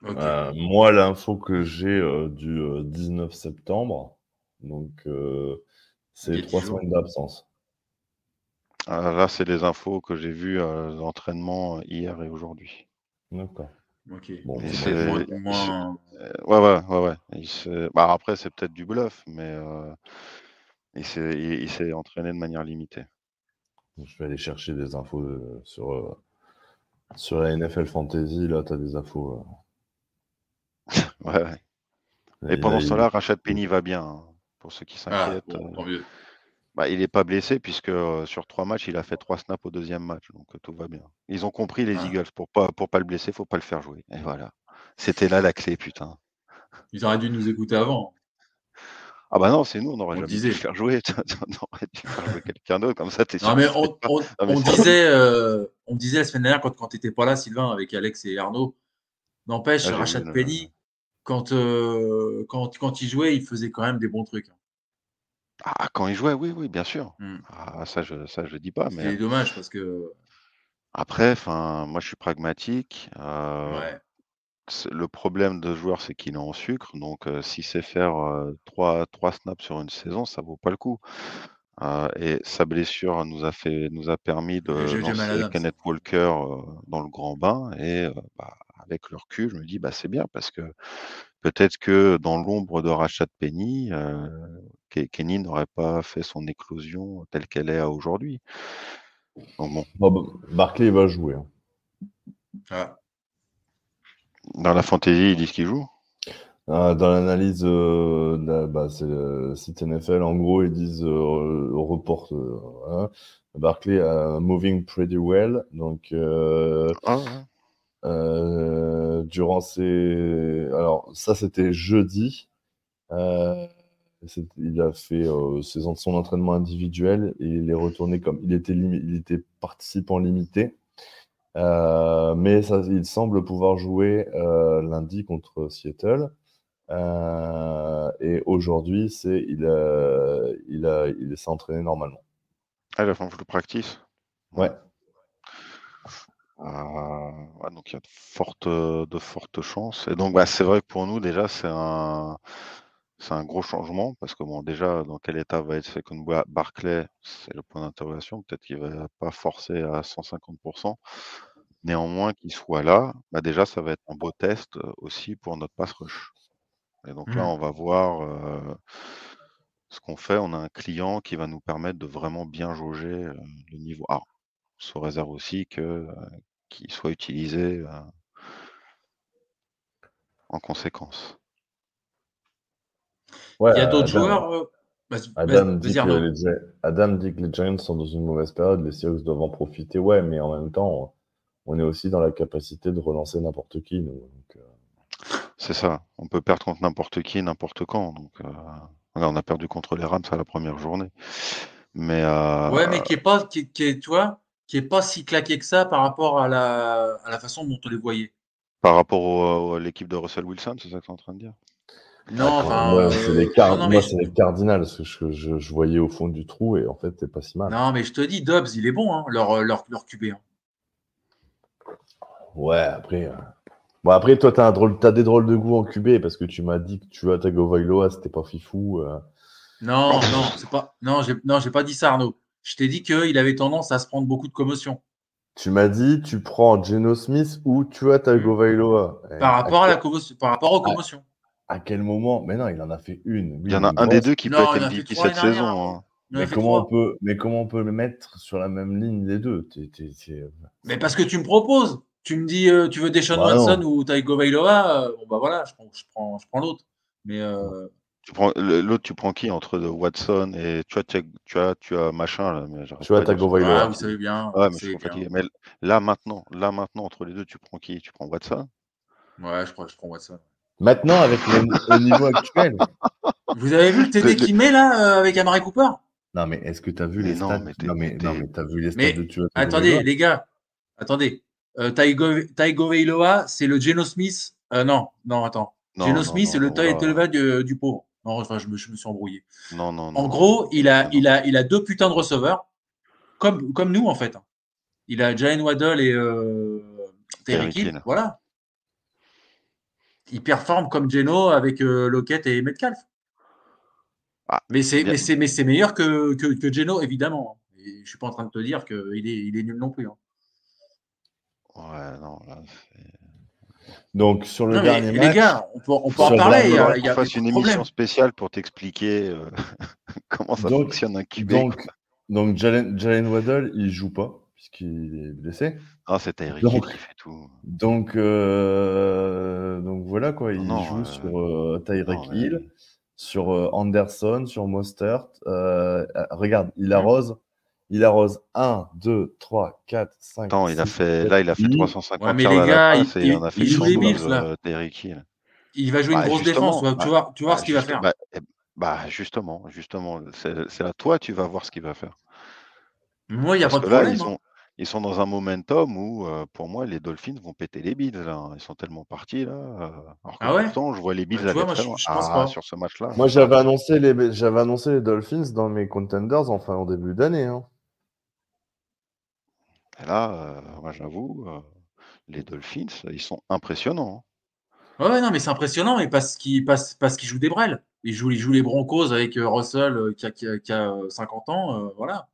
Speaker 3: Euh, moi, l'info que j'ai euh, du 19 septembre, donc c'est trois semaines d'absence.
Speaker 2: Ah, là, c'est les infos que j'ai vues d'entraînement hier et aujourd'hui.
Speaker 3: D'accord.
Speaker 1: Ok.
Speaker 2: Bon, moins... ouais, ouais, ouais, ouais. Bah, après, c'est peut-être du bluff, mais il s'est entraîné de manière limitée.
Speaker 3: Je vais aller chercher des infos euh, sur, euh, sur la NFL Fantasy. Là, tu as des infos.
Speaker 2: Euh. ouais, ouais. Et, pendant ce temps-là, Rachat Penny va bien. Hein, pour ceux qui ah, s'inquiètent. bah, il n'est pas blessé puisque sur trois matchs, il a fait trois snaps au deuxième match. Donc tout va bien. Ils ont compris les ah. Eagles. Pour pas, pour pas le blesser, il faut pas le faire jouer. Et voilà. C'était là la clé, putain.
Speaker 1: Ils auraient dû nous écouter avant.
Speaker 2: Ah bah non, c'est nous, on aurait jamais dû faire jouer. on aurait dû faire jouer quelqu'un d'autre, comme ça, t'es
Speaker 1: sûr. Non, mais on, disait, euh, on disait la semaine dernière, quand, quand tu n'étais pas là, Sylvain, avec Alex et Arnaud, n'empêche, ah, Rachat Penny, quand, euh, quand, quand il jouait, il faisait quand même des bons trucs. Hein.
Speaker 2: Ah, quand il jouait, oui, oui, bien sûr. Hmm. Ah, ça, je ça, je dis pas. Mais...
Speaker 1: C'est dommage parce que.
Speaker 2: Après, moi, je suis pragmatique. Euh, ouais le problème de joueur, c'est qu'il est en sucre. Donc, si c'est faire trois, snaps sur une saison, ça vaut pas le coup. et sa blessure nous a fait, nous a permis de lancer Kenneth Walker dans le grand bain. Et bah, avec le recul, je me dis, bah, c'est bien parce que peut-être que dans l'ombre de Rachat Penny, Kenny n'aurait pas fait son éclosion telle qu'elle est aujourd'hui.
Speaker 3: bon. Bah, Barclay va jouer. Hein.
Speaker 1: Ah.
Speaker 2: Dans la fantaisie, ils disent qu'il joue
Speaker 3: ah, Dans l'analyse, euh, bah, c'est le site NFL, en gros, ils disent euh, report. Euh, hein. Barclay a moving pretty well. Donc, ah, durant ces. Alors, ça, c'était jeudi. il a fait son entraînement individuel et il est retourné comme. Il était, il était participant limité. Euh, mais ça, il semble pouvoir jouer euh, lundi contre Seattle. Euh, et aujourd'hui, c'est il, il, il s'est entraîné normalement.
Speaker 2: Ah, il a fait un full practice?
Speaker 3: Ouais.
Speaker 2: donc il y a de fortes, de fortes chances. Et donc bah, c'est vrai que pour nous déjà c'est un, c'est un gros changement parce que bon déjà dans quel état va être Second Barclay, c'est le point d'interrogation. Peut-être qu'il va pas forcer à 150%. Néanmoins qu'il soit là, bah déjà ça va être un beau test aussi pour notre pass rush. Et donc là mmh. on va voir ce qu'on fait, on a un client qui va nous permettre de vraiment bien jauger le niveau. Ah, sous réserve aussi qu'il soit utilisé en conséquence.
Speaker 1: Il y a d'autres joueurs.
Speaker 3: Adam, dit que les, Giants sont dans une mauvaise période, les Seahawks doivent en profiter, ouais, mais en même temps, on est aussi dans la capacité de relancer n'importe qui. Euh.
Speaker 2: C'est ça, on peut perdre contre n'importe qui, n'importe quand. Donc, euh, on a perdu contre les Rams à la première journée. Mais, euh,
Speaker 1: ouais, mais qui est pas, qui, est, tu vois, qui est pas si claqué que ça par rapport à la, à la façon dont on les voyait.
Speaker 2: Par rapport à l'équipe de Russell Wilson, c'est ça que tu es en train de dire?
Speaker 3: Non, enfin. Moi, c'est les, les, Cardinals que je, je, voyais au fond du trou et en fait, c'est pas si mal.
Speaker 1: Non, mais je te dis, Dobbs, il est bon, hein, leur, leur, leur QB. Hein.
Speaker 3: Ouais, après. Euh, bon, après, toi, tu as, as, des drôles de goût en QB parce que tu m'as dit que tu as Tagovailoa, c'était pas fifou. Euh.
Speaker 1: Non, non, c'est pas. Non, j'ai non, pas dit ça, Arnaud. Je t'ai dit qu'il avait tendance à se prendre beaucoup de commotion.
Speaker 3: Tu m'as dit, tu prends Geno Smith ou tu as Tagovailoa.
Speaker 1: Par rapport, à la par rapport aux commotions.
Speaker 3: À quel moment? Mais non, il en a fait une.
Speaker 2: il y en a un des deux qui peut être MVP cette saison. Hein.
Speaker 3: Mais comment, on peut, mais comment on peut le mettre sur la même ligne les deux?
Speaker 1: Mais parce que tu me proposes. Tu me dis, euh, tu veux Deshaun bah Watson ou Taiko Bailoa euh, Bon, bah voilà, je prends, je prends, je prends l'autre. Mais. Euh...
Speaker 2: Tu prends l'autre, tu prends qui entre Watson et tu as, tu as, tu as machin là. Mais
Speaker 3: tu as Taiko Bailoa.
Speaker 1: Ah, vous savez bien.
Speaker 2: Ouais, mais je suis fatigué. Mais là maintenant, là maintenant entre les deux, tu prends qui? Tu prends Watson?
Speaker 1: Ouais, je crois que je prends Watson.
Speaker 3: Maintenant, avec le, niveau actuel.
Speaker 1: Vous avez vu le TD qu'il met là euh, avec Amari Cooper?
Speaker 3: Non, mais est-ce que tu as vu les stats Non, mais, non, mais as vu les
Speaker 1: stats de Tua Attendez, les gars, attendez. Euh, Taigo Veiloa, c'est le Geno Smith. Euh, non, non, attends. Geno Smith, c'est le taille du, du pauvre. Non, enfin, je me, je me, suis embrouillé.
Speaker 2: Non, non,
Speaker 1: non. En gros, il a, il a, il a deux putains de receveurs, comme, comme nous en fait. Il a Jalen Waddle et euh, Terry Hill. Voilà il performe comme Geno avec euh, Lockett et Metcalf. Ah, mais c'est mais c'est meilleur que, que, que, Geno évidemment. Et je suis pas en train de te dire qu'il est il est nul non plus. Hein.
Speaker 2: Ouais non
Speaker 3: Donc sur le dernier match,
Speaker 1: les gars, on peut, on peut en parler. Il y a, il y a
Speaker 2: une émission spéciale pour t'expliquer euh, comment ça fonctionne un QB.
Speaker 3: Donc, donc Jalen, Jalen Waddle, il joue pas puisqu'il est blessé.
Speaker 2: Ah, c'est Tyreek qui fait tout.
Speaker 3: Donc, euh, donc voilà quoi, il joue sur euh, Tyreek Hill, sur euh, Anderson, sur Mostert. Euh, regarde, il mmh. arrose, il arrose 1, 2, 3, 4, 5.
Speaker 2: Attends, il a fait, là, il a fait 350 ouais,
Speaker 1: mais les gars, il,
Speaker 2: il, en a fait il joue les
Speaker 1: Bills là.
Speaker 2: Hill.
Speaker 1: Il va jouer une bah, grosse défense, tu vas, bah, tu vois bah, ce qu'il va faire.
Speaker 2: Bah, eh, bah, justement, justement, c'est à toi, tu vas voir ce qu'il va faire.
Speaker 1: Moi, il n'y a pas de problème.
Speaker 2: Là, ils sont dans un momentum où, euh, pour moi, les Dolphins vont péter les Bills. Là. Ils sont tellement partis. Là. Euh, alors
Speaker 1: ah ouais?
Speaker 2: pourtant, je vois les Bills bah, vois, moi, je, je ah, sur ce match-là.
Speaker 3: Moi, j'avais annoncé, les, j'avais annoncé les Dolphins dans mes contenders enfin, en début d'année. Hein.
Speaker 2: Et là, euh, moi, j'avoue, les Dolphins, ils sont impressionnants.
Speaker 1: Hein. Ouais, non, mais c'est impressionnant, mais parce qu'ils, parce, parce qu'ils jouent des brels. Ils jouent, ils jouent les Broncos avec Russell qui a, qui, a, qui a 50 ans. voilà.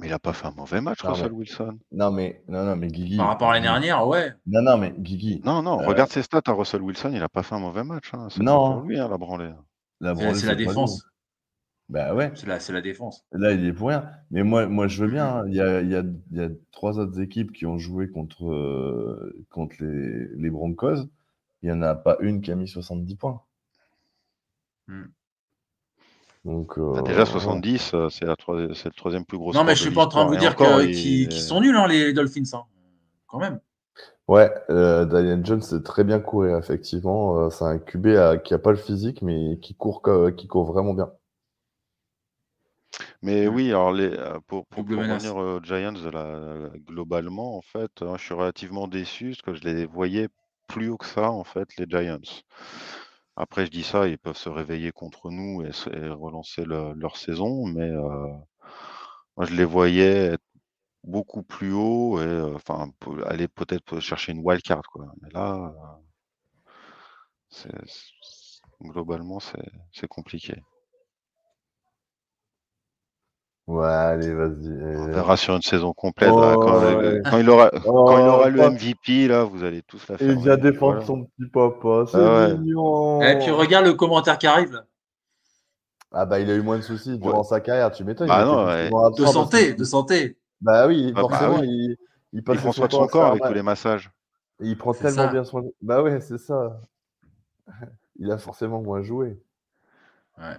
Speaker 2: Mais il n'a pas fait un mauvais match, Russell Wilson.
Speaker 3: Non, mais, non, non, mais Guigui.
Speaker 1: Par rapport à l'année dernière, ouais.
Speaker 3: Non, non, mais Guigui.
Speaker 2: Non, non, euh, regarde ses stats à Russell Wilson, il n'a pas fait un mauvais match. Hein.
Speaker 3: Non.
Speaker 2: Pour lui, hein, la branlée.
Speaker 1: c'est la défense.
Speaker 3: Bah ouais.
Speaker 1: C'est la, la, défense.
Speaker 3: Là, il est pour rien. Mais moi, moi je veux bien. Hein. Il, y a, il, y a, il, y a, trois autres équipes qui ont joué contre, euh, contre les, les Broncos. Il n'y en a pas une qui a mis 70 points. Hmm. Donc,
Speaker 2: bah, déjà 70, euh, c'est, la c'est le troisième plus gros.
Speaker 1: Non, mais je suis pas en train de vous dire qu'ils sont nuls, hein, les Dolphins, hein, quand même.
Speaker 3: Ouais, euh, Daniel Jones, c'est très bien courir, effectivement. Euh, c'est un QB qui a pas le physique, mais qui court, qui court vraiment bien.
Speaker 2: Mais oui, alors les, pour, pour, revenir aux Giants, globalement, en fait, hein, je suis relativement déçu parce que je les voyais plus haut que ça, en fait, les Giants. Après, je dis ça, ils peuvent se réveiller contre nous et, relancer leur saison, mais euh, moi, je les voyais être beaucoup plus haut et enfin aller peut-être chercher une wild card, quoi. Mais là, globalement, c'est compliqué.
Speaker 3: Ouais, allez, vas-y.
Speaker 2: On verra sur une saison complète. quand, il aura, quand il aura le MVP, là, vous allez tous la faire.
Speaker 3: Il vient défendre son petit papa, c'est ah mignon.
Speaker 1: Et puis regarde le commentaire qui arrive.
Speaker 3: Ah bah il a eu moins de soucis durant sa carrière, tu m'étonnes.
Speaker 2: Bah non,
Speaker 1: de santé, de santé.
Speaker 3: Bah oui, ah, bah forcément, il,
Speaker 2: il, passe il prend soin de son corps avec tous les massages.
Speaker 3: il prend tellement bien soin. Bah ouais, c'est ça. Il a forcément moins joué.
Speaker 1: Ouais.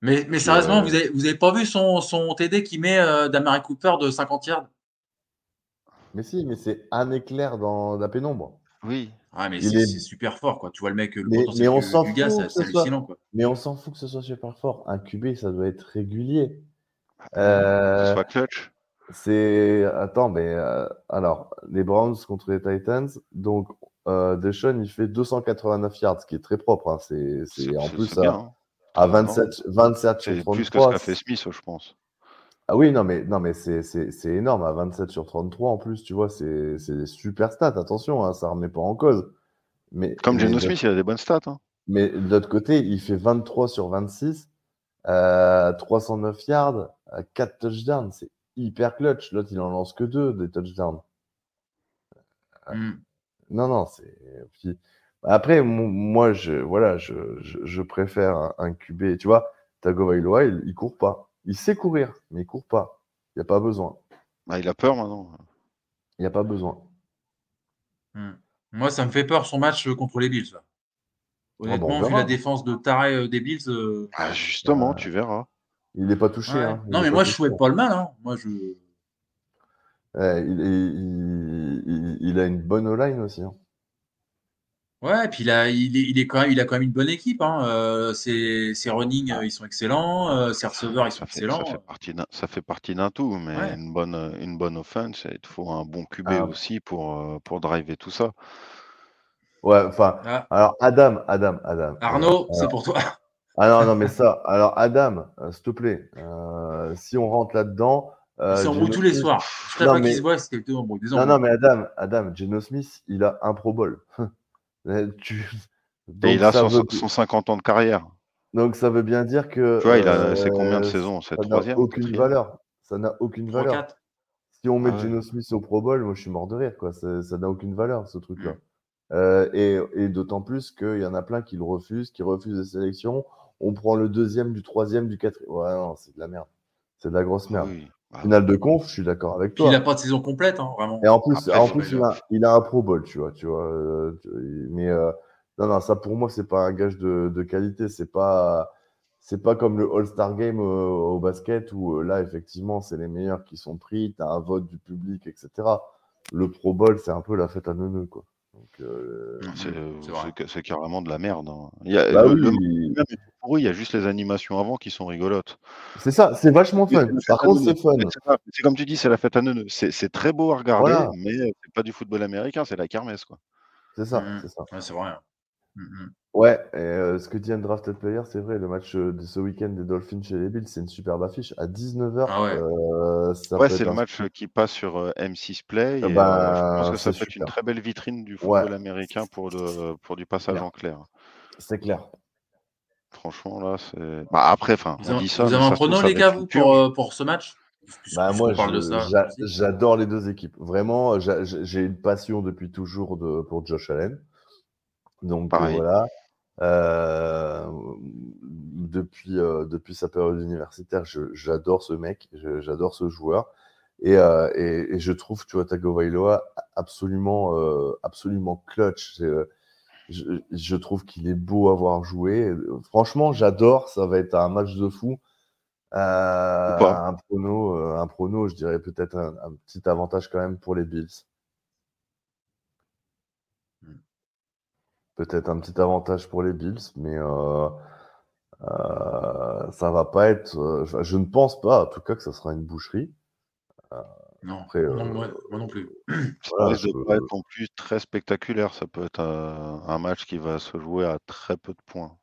Speaker 1: Mais, mais sérieusement, vous avez, vous avez pas vu son, son TD qui met euh, d'Amari Cooper de 50 yards?
Speaker 3: Mais si, mais c'est un éclair dans la pénombre.
Speaker 2: Oui.
Speaker 1: Ah, mais c'est super fort, quoi. Tu vois le mec, le
Speaker 3: mais, mais on s'en fout c'est hallucinant, quoi. Mais on s'en fout que ce soit super fort. Un QB, ça doit être régulier.
Speaker 2: Euh, soit clutch?
Speaker 3: C'est. Attends, mais euh, alors, les Browns contre les Titans, donc euh, Deshaun, il fait 289 yards, ce qui est très propre. Hein. C'est en plus à, à 27, 27 sur 33.
Speaker 2: plus que ce qu'a fait Smith, je pense.
Speaker 3: Ah oui, non, mais, non, mais c'est énorme. À 27 sur 33, en plus, tu vois, c'est des super stats. Attention, hein, ça ne remet pas en cause. Mais,
Speaker 2: Comme Geno Smith, il a des bonnes stats. Hein.
Speaker 3: Mais de l'autre côté, il fait 23 sur 26, euh, 309 yards, 4 touchdowns. C'est hyper clutch. L'autre, il en lance que 2 des touchdowns. Hmm. Non, non, c'est. Après, moi, je, voilà, je, je, préfère un, QB. Tu vois, Tagovailoa, il, il court pas. Il sait courir, mais il court pas. Il n'y a pas besoin.
Speaker 2: Ah, il a peur maintenant.
Speaker 3: Il n'y a pas besoin.
Speaker 1: Hmm. Moi, ça me fait peur son match contre les Bills. Ah Honnêtement, vu la défense de Taré euh, des Bills. Euh,
Speaker 2: ah, justement, tu verras.
Speaker 3: Il n'est pas touché. Hein.
Speaker 1: Non, mais moi, je ne souhaite pas le mal. Hein. Moi, je.
Speaker 3: il, a une bonne line aussi. Hein.
Speaker 1: Ouais, et puis il a, il, est, il, est quand même, il a quand même une bonne équipe. Hein. Euh, ses, ses running, ils sont excellents. Euh, ses receveurs, ils sont excellents.
Speaker 2: Ça fait partie d'un, ça fait partie d'un tout, mais une bonne, une bonne offense, il faut un bon QB ah. aussi pour, euh, pour driver tout ça.
Speaker 3: Ouais, enfin, ah. alors Adam, Adam, Adam.
Speaker 1: Arnaud, c'est pour toi.
Speaker 3: Ah non, non, mais ça, alors Adam, s'il te plaît, si on rentre là-dedans.
Speaker 1: Euh, ils sont tous les soirs. Je ne pas qu'ils se voient, c'est quelqu'un
Speaker 3: Non, non, mais Adam, Adam, Geno Smith, il a un Pro Bowl.
Speaker 2: Et il a son, 50 ans de carrière.
Speaker 3: Donc ça veut bien dire que.
Speaker 2: Tu vois, il a c'est combien de euh, saisons C'est troisième
Speaker 3: aucune valeur. Ça n'a aucune valeur. Si on met ah Geno Smith au Pro Bowl, moi je suis mort de rire. Quoi. Ça n'a aucune valeur, ce truc-là. Mm. Euh, et, et d'autant plus qu'il y en a plein qui le refusent, qui refusent les sélections. On prend le deuxième, du troisième, du quatrième. Ouais, non, c'est de la merde. C'est de la grosse merde. Ah Finale de conf, je suis d'accord avec toi.
Speaker 1: il n'a pas de saison complète, hein, vraiment.
Speaker 3: Et en plus, en plus il, a, il, a, un Pro Bowl, tu vois. Tu vois euh, mais euh, non, non, ça pour moi, c'est pas un gage de, de qualité. C'est pas, c'est pas comme le All-Star Game au, basket où euh, là, effectivement, c'est les meilleurs qui sont pris. Tu as un vote du public, etc. Le Pro Bowl, c'est un peu la fête à neuneux, quoi.
Speaker 2: Euh, c'est carrément de la merde. Hein. Il y a, bah pour eux, il y a juste les animations avant qui sont rigolotes.
Speaker 3: C'est ça, c'est vachement fun. Par contre, c'est fun.
Speaker 2: C'est comme tu dis, c'est la fête à neuneux. C'est très beau à regarder, mais c'est pas du football américain, c'est la kermesse. quoi.
Speaker 3: C'est ça, mmh. c'est ça.
Speaker 1: c'est vrai. Mmh, mmh.
Speaker 3: Ouais, et euh, ce que dit un drafted player, c'est vrai, le match euh, de ce week-end des Dolphins chez les Bills, c'est une superbe affiche. À 19h,
Speaker 2: ah ouais, euh, c'est le match qui passe sur M6 Play. Et, bah, je pense que ça peut être une très belle vitrine du football américain pour, pour du passage en clair.
Speaker 3: C'est clair.
Speaker 2: Franchement, là, c'est. Bah, après, enfin,
Speaker 1: on dit ça. Vous avez un pronom, les gars, vous, pour, pour ce match?
Speaker 3: Bah, moi, j'adore les deux équipes. Vraiment, j'ai une passion depuis toujours de, pour Josh Allen. Donc voilà. Euh, depuis, euh, depuis sa période universitaire, j'adore ce mec, j'adore ce joueur. Et, euh, et, et, je trouve, tu vois, Tagovailoa absolument, absolument clutch. Je, je, trouve qu'il est beau à voir jouer. Franchement, j'adore. Ça va être un match de fou. un prono, un prono, je dirais peut-être un, un, petit avantage quand même pour les Bills. Peut-être un petit avantage pour les Bills, mais euh, euh, ça va pas être. Euh, je ne pense pas, en tout cas, que ça sera une boucherie.
Speaker 1: non, après, moi non plus.
Speaker 2: Ça risque de pas être non plus très spectaculaire. Ça peut être un, match qui va se jouer à très peu de points.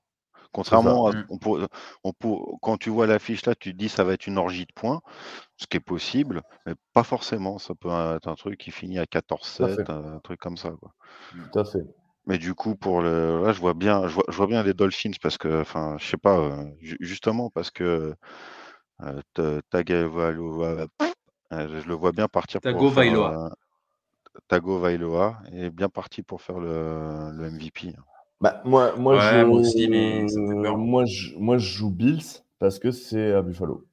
Speaker 2: Contrairement à. Mm. On quand tu vois l'affiche là, tu te dis ça va être une orgie de points, ce qui est possible, mais pas forcément. Ça peut être un truc qui finit à 14-7, un truc comme ça. Quoi.
Speaker 3: Tout à fait.
Speaker 2: Mais du coup, pour le, là, je vois bien, je vois, je vois bien les Dolphins parce que, enfin, je sais pas, euh, justement parce que euh, Tagovailoa, euh, je le vois bien partir
Speaker 1: pour faire,
Speaker 2: Tagovailoa est bien parti pour faire le, le MVP.
Speaker 3: Bah, moi, moi, je, moi aussi, mais ça fait peur. Moi, je, moi, je joue Bills parce que c'est à Buffalo.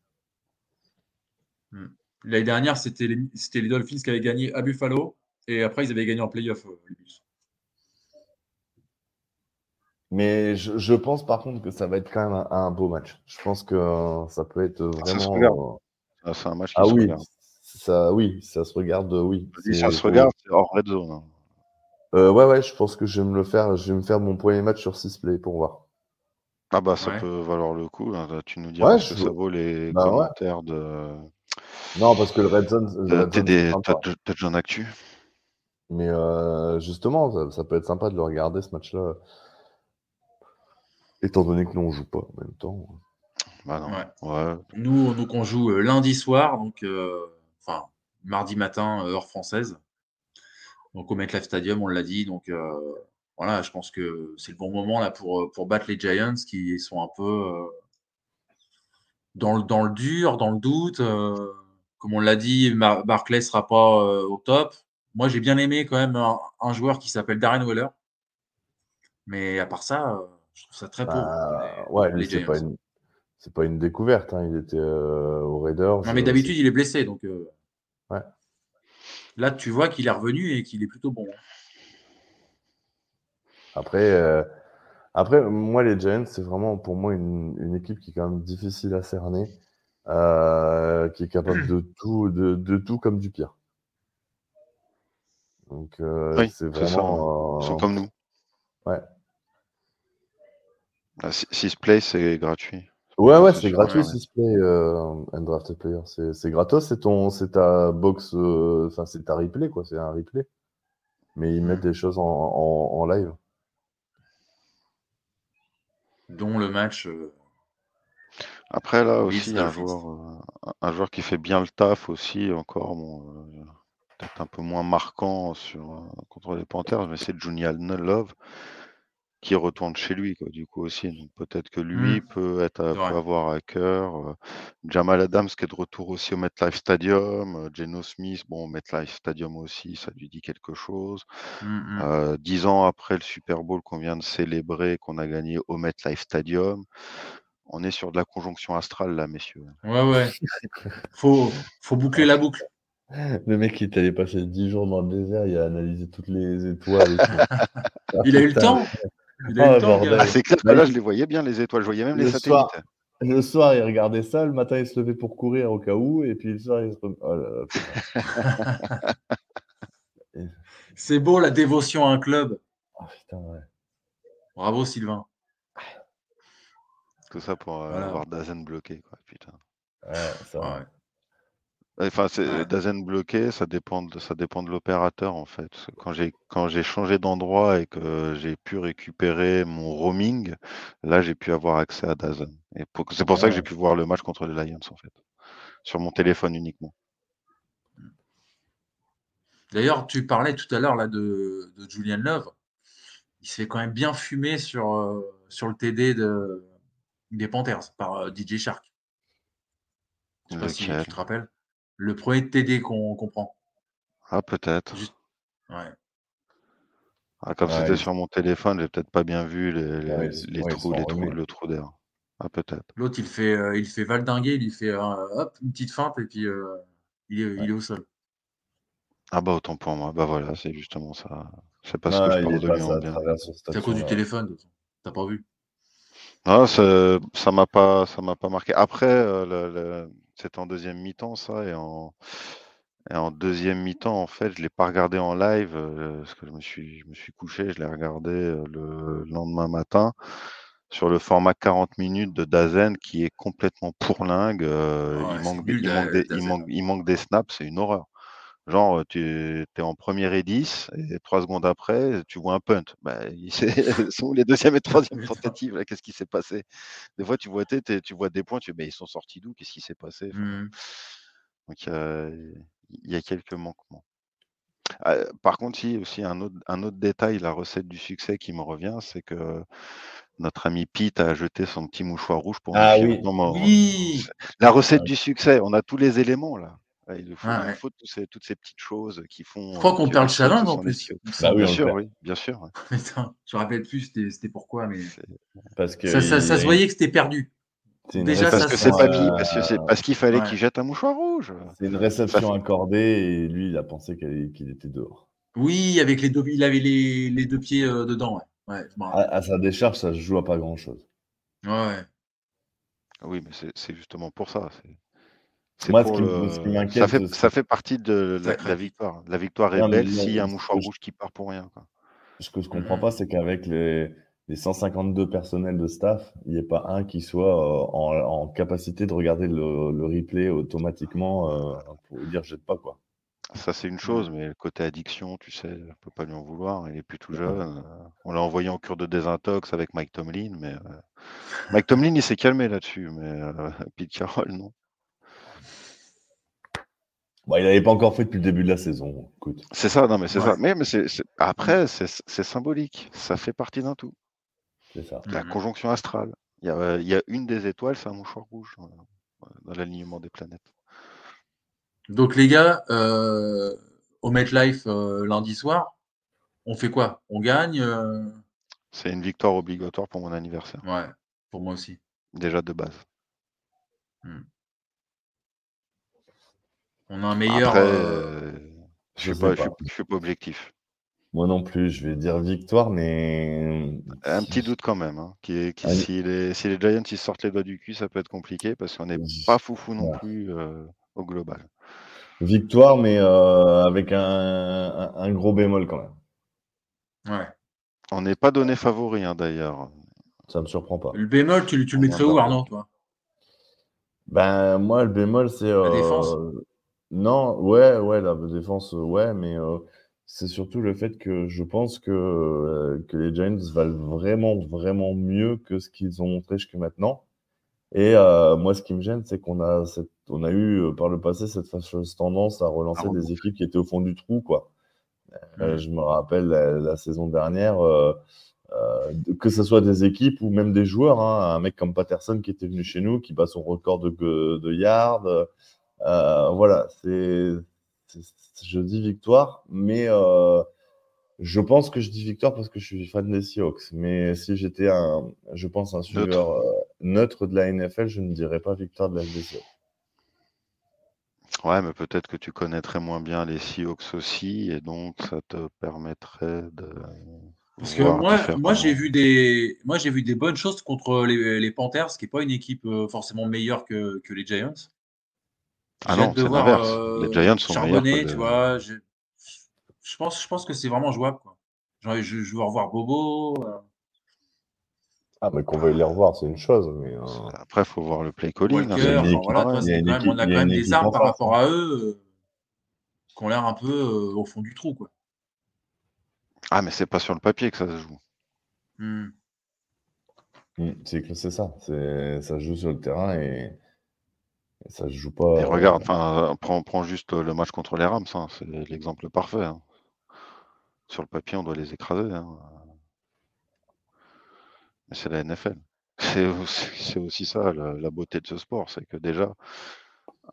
Speaker 1: Hmm. L'année dernière, c'était les, les, Dolphins qui avaient gagné à Buffalo et après, ils avaient gagné en playoff, euh, les Bills.
Speaker 3: Mais je, pense par contre que ça va être quand même un, beau match. Je pense que euh, ça peut être vraiment.
Speaker 2: Ah, c'est un match
Speaker 3: qui ah, oui, Ça, oui, ça se regarde, oui.
Speaker 2: ça se regarde, c'est hors red zone. Hein.
Speaker 3: Euh, ouais, ouais, je pense que je vais me le faire. Je vais me faire mon premier match sur 6 play pour voir.
Speaker 2: Ah bah ça peut valoir le coup. Hein. Tu nous diras ce que ça vaut les bah, commentaires de.
Speaker 3: Non, parce que le Red Zone.
Speaker 2: T'as déjà en actu.
Speaker 3: Mais euh, justement, ça, peut être sympa de le regarder ce match-là. Étant donné que nous, on joue pas en même temps.
Speaker 2: Bah non.
Speaker 1: Ouais. Nous, donc, on joue euh, lundi soir, donc euh, enfin mardi matin, heure française. Donc au MetLife Stadium, on l'a dit. Donc voilà, je pense que c'est le bon moment là pour, pour battre les Giants qui sont un peu dans, le, dans le dur, dans le doute. comme on l'a dit, Barclay ne sera pas au top. Moi, j'ai bien aimé quand même un, joueur qui s'appelle Darren Weller. Mais à part ça, je trouve ça très pauvre.
Speaker 3: Bah, ouais, c'est pas, une, pas une découverte. Hein. Il était au Raiders.
Speaker 1: Non, mais d'habitude, il est blessé. Donc, ouais. Là, tu vois qu'il est revenu et qu'il est plutôt bon.
Speaker 3: Après, euh, après, moi, les Giants, c'est vraiment pour moi une, équipe qui est quand même difficile à cerner, euh, qui est capable de tout, de, tout comme du pire. Donc, euh, c'est vraiment.
Speaker 2: Ils sont comme nous.
Speaker 3: Ouais.
Speaker 2: 6 play, c'est gratuit.
Speaker 3: Ouais, ouais, c'est gratuit, 6 play, Undrafted Player. C'est gratos, c'est ton, c'est ta box, enfin, c'est ta replay, quoi, c'est un replay. Mais ils mettent mmh. des choses en, en live
Speaker 1: dont le match. Euh,
Speaker 2: Après, là aussi, un joueur, euh, un joueur qui fait bien le taf aussi, encore, euh, peut-être un peu moins marquant sur, contre les Panthers, mais c'est Junior Love qui retourne chez lui, quoi, du coup aussi. peut-être que lui mmh. peut, être, avoir à cœur. Jamal Adams qui est de retour aussi au MetLife Stadium. Geno Smith, bon, MetLife Stadium aussi, ça lui dit quelque chose. Mmh, mmh. dix ans après le Super Bowl qu'on vient de célébrer, qu'on a gagné au MetLife Stadium. On est sur de la conjonction astrale là, messieurs.
Speaker 1: Ouais, ouais. faut, faut boucler la boucle.
Speaker 3: Le mec, il est allé passer 10 jours dans le désert, il a analysé toutes les étoiles.
Speaker 1: il a eu le temps.
Speaker 2: Ah, c'est clair que là, je les voyais bien, les étoiles. Je voyais même les satellites.
Speaker 3: le soir, il regardait ça. Le matin, il se levait pour courir au cas où. Et puis le soir, il se. Oh
Speaker 1: c'est beau la dévotion à un club.
Speaker 3: Oh, putain, ouais.
Speaker 1: Bravo, Sylvain.
Speaker 2: Tout ça pour euh, avoir Dazen bloqué, quoi. Putain.
Speaker 3: Ouais, ça. Ouais.
Speaker 2: Enfin, c'est Dazen bloqué, ça dépend de, ça dépend de l'opérateur en fait. Quand j'ai quand j'ai changé d'endroit et que j'ai pu récupérer mon roaming, là j'ai pu avoir accès à Dazen. Et c'est pour ça que j'ai pu voir le match contre les Lions en fait, sur mon téléphone uniquement.
Speaker 1: D'ailleurs, tu parlais tout à l'heure là de, Julian Love. Il s'est quand même bien fumé sur, euh, sur le TD de, des Panthers par euh, DJ Shark. Je sais pas si tu te rappelles. Le premier TD qu'on prend.
Speaker 2: Ah, peut-être.
Speaker 1: Ouais.
Speaker 2: Ah, comme c'était sur mon téléphone, j'ai peut-être pas bien vu les, les, trous, les trous, le trou d'air. Ah, peut-être.
Speaker 1: L'autre, il fait, euh, il fait valdinguer, il fait hop, une petite feinte et puis euh, il, est, il, est, au sol.
Speaker 2: Ah bah autant pour moi. Bah voilà, c'est justement ça. C'est pas ce que je pense de lui en bien.
Speaker 1: C'est à cause du téléphone, t'as pas vu.
Speaker 2: Ah, ça m'a pas, ça m'a pas marqué. Après, euh, le, c'était en deuxième mi-temps, ça, et en, en deuxième mi-temps, en fait, je ne l'ai pas regardé en live, euh, parce que je me suis, je me suis couché, je l'ai regardé euh, le lendemain matin sur le format 40 minutes de Dazen qui est complètement pourlingue. Euh, il, manque des, il, manque il, manque, des snaps, c'est une horreur. Genre, tu es en première et 10, et trois secondes après, tu vois un punt. Bah, sont les deuxième et troisième tentatives Qu'est-ce qui s'est passé? Des fois, tu vois, tu vois des points, tu dis, ils sont sortis d'où? Qu'est-ce qui s'est passé? Mmh. Donc, il y a quelques manquements. Ah, par contre, si aussi un autre, un autre détail, la recette du succès qui me revient, c'est que notre ami Pete a jeté son petit mouchoir rouge pour
Speaker 3: ah, oui.
Speaker 1: oui.
Speaker 2: La recette du succès, on a tous les éléments là. Il nous faut, toutes, ces, petites choses qui font.
Speaker 1: Je crois qu'on perd le challenge en plus?
Speaker 2: Bah bien, sûr, oui, bien sûr.
Speaker 1: je me rappelle plus c'était pourquoi, mais.
Speaker 3: Parce que
Speaker 1: ça, se voyait que c'était perdu.
Speaker 2: Déjà, parce, que c'est papy, parce que c'est parce qu'il fallait qu'il jette un mouchoir rouge.
Speaker 3: C'est une réception accordée et lui, il a pensé qu'il était dehors.
Speaker 1: Oui, avec les deux, il avait les, les deux pieds euh, dedans. Ouais.
Speaker 3: à, sa décharge, ça se joue à pas grand chose.
Speaker 1: Ouais.
Speaker 2: Oui, mais c'est justement pour ça.
Speaker 3: Moi, ce qui, le... m'inquiète.
Speaker 2: Ça fait, ça fait partie de la, victoire. La victoire est belle s'il y a un mouchoir rouge qui part pour rien. Quoi.
Speaker 3: Ce que je comprends pas, c'est qu'avec les, les 152 personnels de staff, il n'y ait pas un qui soit euh, en, capacité de regarder le, replay automatiquement euh, pour dire jette pas quoi.
Speaker 2: Ça c'est une chose, mais le côté addiction, tu sais, on peut pas lui en vouloir. Il est plus tout jeune. Euh, on l'a envoyé en cure de désintox avec Mike Tomlin, mais Mike Tomlin il s'est calmé là-dessus, mais Pete Carroll non.
Speaker 3: Bah, il n'avait pas encore fait depuis le début de la saison.
Speaker 2: C'est ça, non mais c'est ça. Mais, mais c'est, après, c'est, symbolique. Ça fait partie d'un tout. La conjonction astrale. Il y, a, une des étoiles, c'est un mouchoir rouge dans, l'alignement des planètes.
Speaker 1: Donc les gars, euh, au MetLife euh, lundi soir, on fait quoi? On gagne euh?
Speaker 2: C'est une victoire obligatoire pour mon anniversaire.
Speaker 1: Ouais, pour moi aussi.
Speaker 2: Déjà de base.
Speaker 1: Hmm. On a un meilleur.
Speaker 2: je ne suis pas objectif.
Speaker 3: Moi non plus, je vais dire victoire, mais.
Speaker 2: Un petit doute quand même. Hein, qui si, les, Giants ils sortent les doigts du cul, ça peut être compliqué parce qu'on n'est pas foufou non plus euh, au global.
Speaker 3: Victoire, mais euh, avec un, gros bémol quand même.
Speaker 1: Ouais.
Speaker 2: On n'est pas donné favori hein, d'ailleurs.
Speaker 3: Ça me surprend pas.
Speaker 1: Le bémol, tu, tu le mettrais où, Arnaud, toi?
Speaker 3: Ben, moi, le bémol, c'est. La défense euh, Non, ouais, ouais, la défense, ouais, mais c'est surtout le fait que je pense que, euh, que les Giants valent vraiment, vraiment mieux que ce qu'ils ont montré jusqu'à maintenant. Et euh, moi, ce qui me gêne, c'est qu'on a, on a eu euh, par le passé cette fâcheuse tendance à relancer des équipes qui étaient au fond du trou. Quoi. Mmh. je me rappelle la, saison dernière, que ce soit des équipes ou même des joueurs. Hein, un mec comme Patterson qui était venu chez nous, qui bat son record de, de yards. Voilà, c'est je dis victoire, mais euh, je pense que je dis victoire parce que je suis fan des Seahawks. Mais si j'étais un, je pense, un suiveur euh, neutre. de la NFL, je ne dirais pas victoire de la Seahawks.
Speaker 2: Ouais, mais peut-être que tu connaîtrais moins bien les Seahawks aussi, et donc ça te permettrait de.
Speaker 1: Parce que moi, moi j'ai vu des, moi j'ai vu des bonnes choses contre les, Panthers, ce qui n'est pas une équipe euh, forcément meilleure que, que les Giants.
Speaker 2: Ah non, c'est l'inverse. les euh, Giants sont
Speaker 1: meilleurs. tu vois. Je, je, pense, je pense que c'est vraiment jouable. Quoi. Genre, je, je veux revoir Bobo. Euh.
Speaker 3: Ah, mais qu'on veuille les revoir, c'est une chose. Mais, euh...
Speaker 2: Après, il faut voir le play calling.
Speaker 1: Walker, hein, voilà, toi, même, on a quand même des armes par rapport à eux euh, qui ont l'air un peu au fond du trou. Quoi.
Speaker 2: Ah, mais c'est pas sur le papier que ça se joue.
Speaker 1: Hmm.
Speaker 3: Hmm, c'est que c'est ça. Ça joue sur le terrain et ça se joue pas.
Speaker 2: Et regarde, enfin, prends, juste le match contre les Rams, hein, c'est l'exemple parfait. Hein. Sur le papier, on doit les écraser. Hein. Mais c'est la NFL. C'est aussi, ça la, beauté de ce sport, c'est que déjà,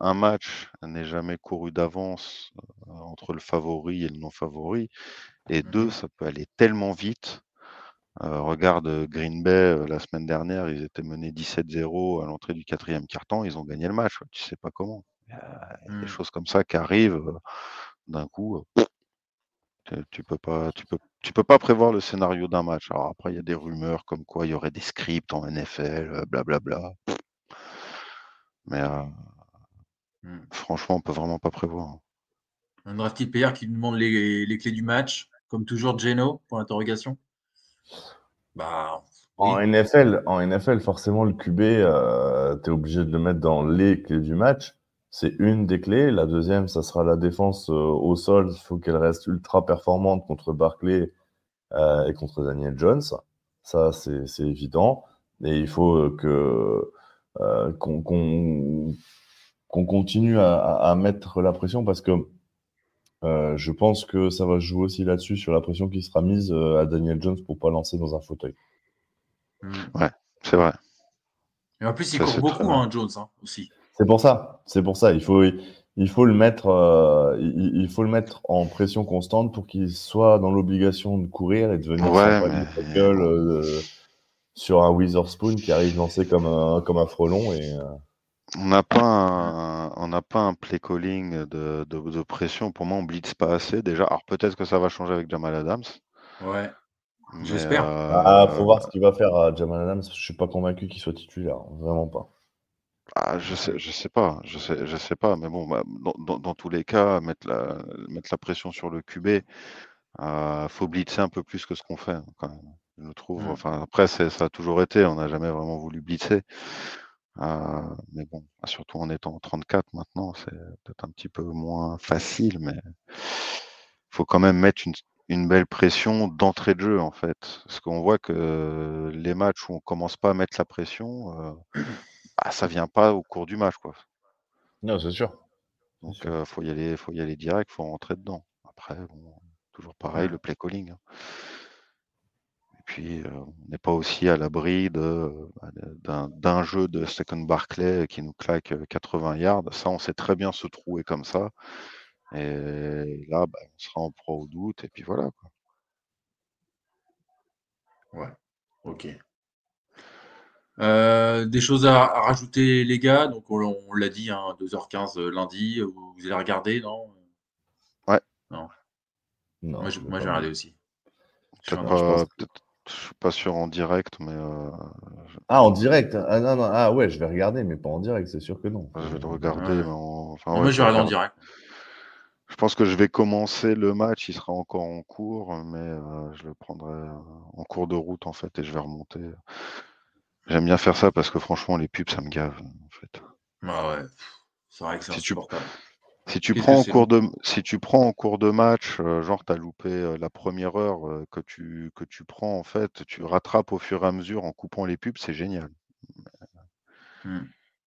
Speaker 2: un match n'est jamais couru d'avance euh, entre le favori et le non favori. Et deux, mmh ça peut aller tellement vite euh, regarde Green Bay euh, la semaine dernière, ils étaient menés 17-0 à l'entrée du quatrième quart-temps, ils ont gagné le match. Tu sais pas comment. Il y a, des mmh. choses comme ça qui arrivent euh, d'un coup. tu, peux pas, tu peux, tu peux pas prévoir le scénario d'un match. Alors après, il y a des rumeurs comme quoi il y aurait des scripts en NFL, blablabla. Mais mmh. franchement, on peut vraiment pas prévoir.
Speaker 1: Un drafty player qui nous demande les, les, clés du match, comme toujours Geno, pour l'interrogation. Bah,
Speaker 3: en, NFL, en NFL, forcément, le QB, euh, tu es obligé de le mettre dans les clés du match. C'est une des clés. La deuxième, ça sera la défense euh, au sol. Il faut qu'elle reste ultra performante contre Barclay euh, et contre Daniel Jones. Ça, c'est évident. Et il faut que qu'on continue à, mettre la pression parce que euh, je pense que ça va jouer aussi là-dessus, sur la pression qui sera mise euh, à Daniel Jones pour pas lancer dans un fauteuil.
Speaker 2: Mmh. Ouais, c'est vrai.
Speaker 1: Et en plus, il court beaucoup, hein, Jones, hein, aussi.
Speaker 3: C'est pour ça. C'est pour ça. Il faut, il faut le mettre, euh, il, faut le mettre en pression constante pour qu'il soit dans l'obligation de courir et de venir
Speaker 2: ouais,
Speaker 3: gueule euh, sur un Witherspoon qui arrive lancé comme un, comme un frelon et. Euh,
Speaker 2: on n'a pas un, on n'a pas un play calling de, de, pression. Pour moi, on blitz pas assez déjà. Alors peut-être que ça va changer avec Jamal Adams.
Speaker 1: Ouais. J'espère.
Speaker 3: Ah, faut voir ce qu'il va faire à Jamal Adams. Je suis pas convaincu qu'il soit titulaire, vraiment pas.
Speaker 2: Ah, je sais, je sais pas, je sais, je sais pas, mais bon, bah, dans, dans, tous les cas, mettre la, mettre la pression sur le QB, il euh, faut blitzer un peu plus que ce qu'on fait, hein, quand même. Je le trouve. Mmh. Enfin, après, ça a toujours été, on n'a jamais vraiment voulu blitzer. Euh, mais bon, bah, surtout en étant 34 maintenant, c'est peut-être un petit peu moins facile, mais il faut quand même mettre une, une belle pression d'entrée de jeu, en fait. Parce qu'on voit que les matchs où on commence pas à mettre la pression, euh, bah, ça vient pas au cours du match, quoi.
Speaker 3: Non, c'est sûr.
Speaker 2: Donc, il faut y aller, faut y aller direct, faut rentrer dedans. Après, toujours pareil, le play calling. Hein. Et puis, on n'est pas aussi à l'abri bah, d'un jeu de Second Barclay qui nous claque 80 yards. Ça, on sait très bien se trouver comme ça. Et là, bah, on sera en proie au doute. Et puis voilà. Quoi.
Speaker 1: Ouais. Ok. Euh, des choses à, rajouter, les gars? Donc, on, l'a dit, 2h15 hein, euh, lundi. Vous, allez regarder, non?
Speaker 2: Ouais.
Speaker 1: Non. moi, je, moi, vais regarder aussi.
Speaker 2: Je ne suis pas sûr en direct, mais. Euh,
Speaker 3: ah, en direct ah, non, non. ah, ouais, je vais regarder, mais pas en direct, c'est sûr que non.
Speaker 2: Je vais le regarder.
Speaker 1: Enfin, moi, je vais regarder en direct.
Speaker 2: Je pense que je vais commencer le match, il sera encore en cours, mais je le prendrai en cours de route en fait et je vais remonter. J'aime bien faire ça parce que franchement, les pubs, ça me gave, en fait.
Speaker 1: Ah ouais, c'est vrai que c'est
Speaker 2: si tu, si tu prends en cours de si tu prends en cours de match, euh, genre tu as loupé euh, la première heure euh, que tu que tu prends en fait, tu rattrapes au fur et à mesure en coupant les pubs, c'est génial. Mmh.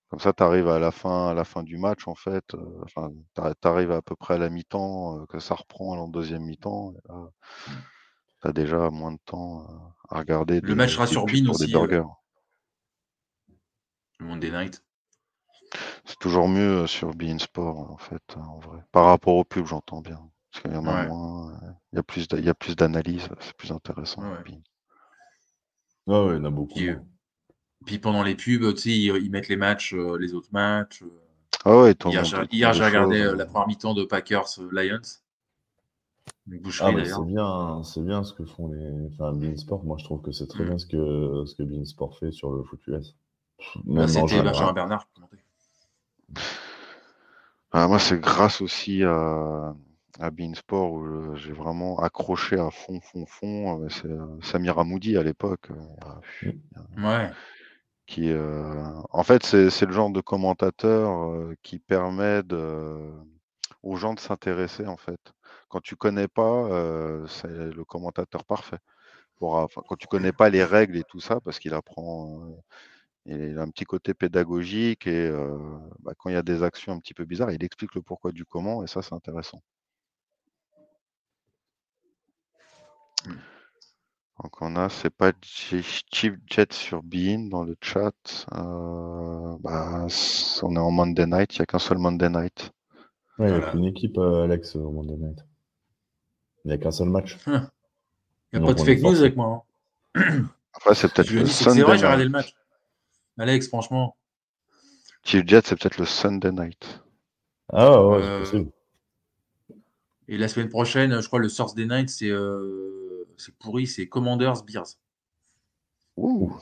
Speaker 2: Comme ça, tu arrives à la fin à la fin du match en fait, enfin tu arrives à peu près à la mi-temps que ça reprend en deuxième mi-temps mmh. tu as déjà moins de temps à regarder
Speaker 1: Le match sera sur BIN aussi. burgers. Monday Night.
Speaker 2: C'est toujours mieux euh, sur Bein Sport, en fait, hein, en vrai. Par rapport au pub, j'entends bien. Parce qu'il y en a moins, euh, il y a plus, il y a plus d'analyse, c'est plus intéressant.
Speaker 3: Ouais. ouais, il y en a beaucoup.
Speaker 1: Puis, pendant les pubs, tu sais, ils, mettent les matchs, euh, les autres matchs.
Speaker 2: Ah ouais,
Speaker 1: hier, j'ai regardé la première mi-temps de Packers Lions.
Speaker 3: Ah c'est bien, c'est bien ce que font les, enfin, Beansport. Moi, je trouve que c'est très mm. bien ce que ce que Beansport fait sur le foot US.
Speaker 1: Bah, c'était Benjamin Bernard
Speaker 2: ah, moi, c'est grâce aussi à, à Beansport où j'ai vraiment accroché à fond, fond, fond. Euh, c'est euh, à l'époque.
Speaker 1: Euh, ouais.
Speaker 2: Qui, en fait, c'est le genre de commentateur qui permet de, aux gens de s'intéresser, en fait. Quand tu connais pas, c'est le commentateur parfait. Pour, quand tu connais pas les règles et tout ça, parce qu'il apprend il a un petit côté pédagogique et bah, quand il y a des actions un petit peu bizarres, il explique le pourquoi du comment et ça, c'est intéressant. Mmh. Donc on a, c'est pas Chief Jet sur Bean dans le chat. Bah, on est en Monday Night, il n'y a qu'un seul Monday Night.
Speaker 3: il n'y a qu'une équipe, Alex, au Monday Night. Il n'y a qu'un seul match.
Speaker 1: Il n'y a pas de fake news avec moi.
Speaker 2: Hein. Après, c'est peut-être le
Speaker 1: Sunday C'est vrai, j'ai regardé le match. Alex, franchement.
Speaker 2: Chief Jet, c'est peut-être le Sunday night.
Speaker 3: Ah ouais, c'est euh, possible.
Speaker 1: Et la semaine prochaine, je crois le Thursday night, c'est euh, pourri, c'est Commanders Bears.
Speaker 2: Ouh.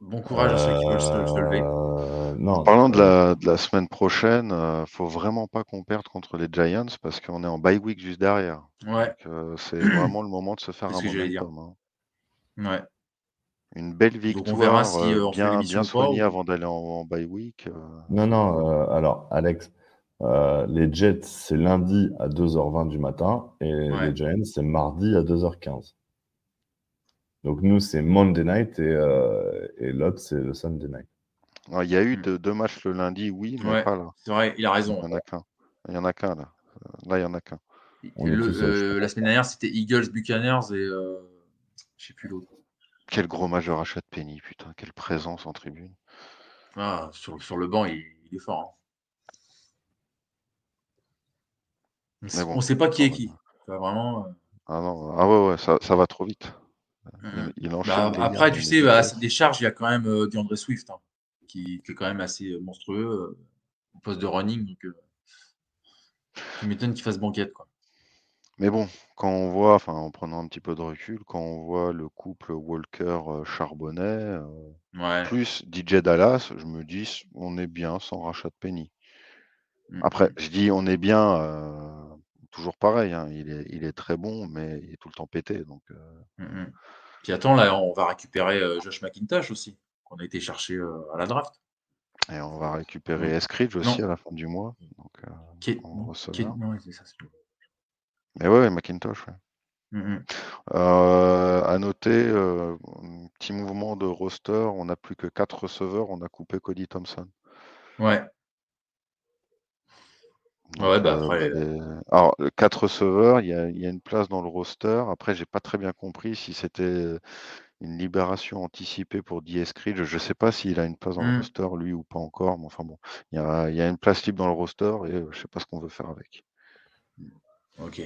Speaker 1: Bon courage à ceux qui veulent se, lever.
Speaker 2: Euh, non. Parlant de la, de la semaine prochaine, ne faut vraiment pas qu'on perde contre les Giants parce qu'on est en bye week juste derrière.
Speaker 1: Ouais.
Speaker 2: c'est vraiment le moment de se faire un
Speaker 1: momentum. Hein. Ouais.
Speaker 2: Une belle victoire, on verra si, euh, bien, bien soignée avant d'aller en, bye week. Euh.
Speaker 3: Non, non, euh, alors Alex, les Jets, c'est lundi à 2h20 du matin et les Giants, c'est mardi à 2h15. Donc nous, c'est Monday night et, et l'autre, c'est le Sunday night.
Speaker 2: Il y a eu hmm. deux, matchs le lundi, oui, mais pas là.
Speaker 1: C'est vrai, il a raison.
Speaker 2: Il n'y en a qu'un. Il y en a qu'un là. Là, il n'y en a qu'un.
Speaker 1: la semaine dernière, c'était Eagles Buccaneers et je ne sais plus l'autre.
Speaker 2: Quel gros match de Rachat Penny, putain, quelle présence en tribune.
Speaker 1: Ah, sur, sur le banc, il, est fort. on ne sait pas qui est qui. vraiment.
Speaker 2: Ah non, ah ouais, ouais, ça, ça va trop vite.
Speaker 1: Il, bah, après, tu sais, bah, des charges, il y a quand même euh, DeAndre Swift, hein, qui, est quand même assez monstrueux au poste de running. Donc, il m'étonne qu'il fasse banquette. Quoi.
Speaker 2: Mais bon, quand on voit, enfin en prenant un petit peu de recul, quand on voit le couple Walker-Charbonnet, plus DJ Dallas, je me dis, on est bien sans rachat de Penny. Mmh, Après, mmh. je dis on est bien, toujours pareil, hein, il, est, il est très bon, mais il est tout le temps pété. Donc,
Speaker 1: mmh, Puis attends, là, on va récupérer Josh McIntosh aussi, qu'on a été chercher à la draft.
Speaker 2: Et on va récupérer Eskridge aussi à la fin du mois. Donc, mais ouais, Macintosh. Ouais. Mmh euh, à noter, euh, petit mouvement de roster, on n'a plus que 4 receveurs, on a coupé Cody Thompson.
Speaker 1: Ouais. ouais, bah euh, après.
Speaker 2: Alors, 4 receveurs, il y a, y a, une place dans le roster. Après, j'ai pas très bien compris si c'était une libération anticipée pour DS Creed. Je sais pas s'il a une place dans le mmh. roster, lui, ou pas encore. Mais enfin bon, il y a, y a, une place libre dans le roster et je sais pas ce qu'on veut faire avec.
Speaker 1: Ok.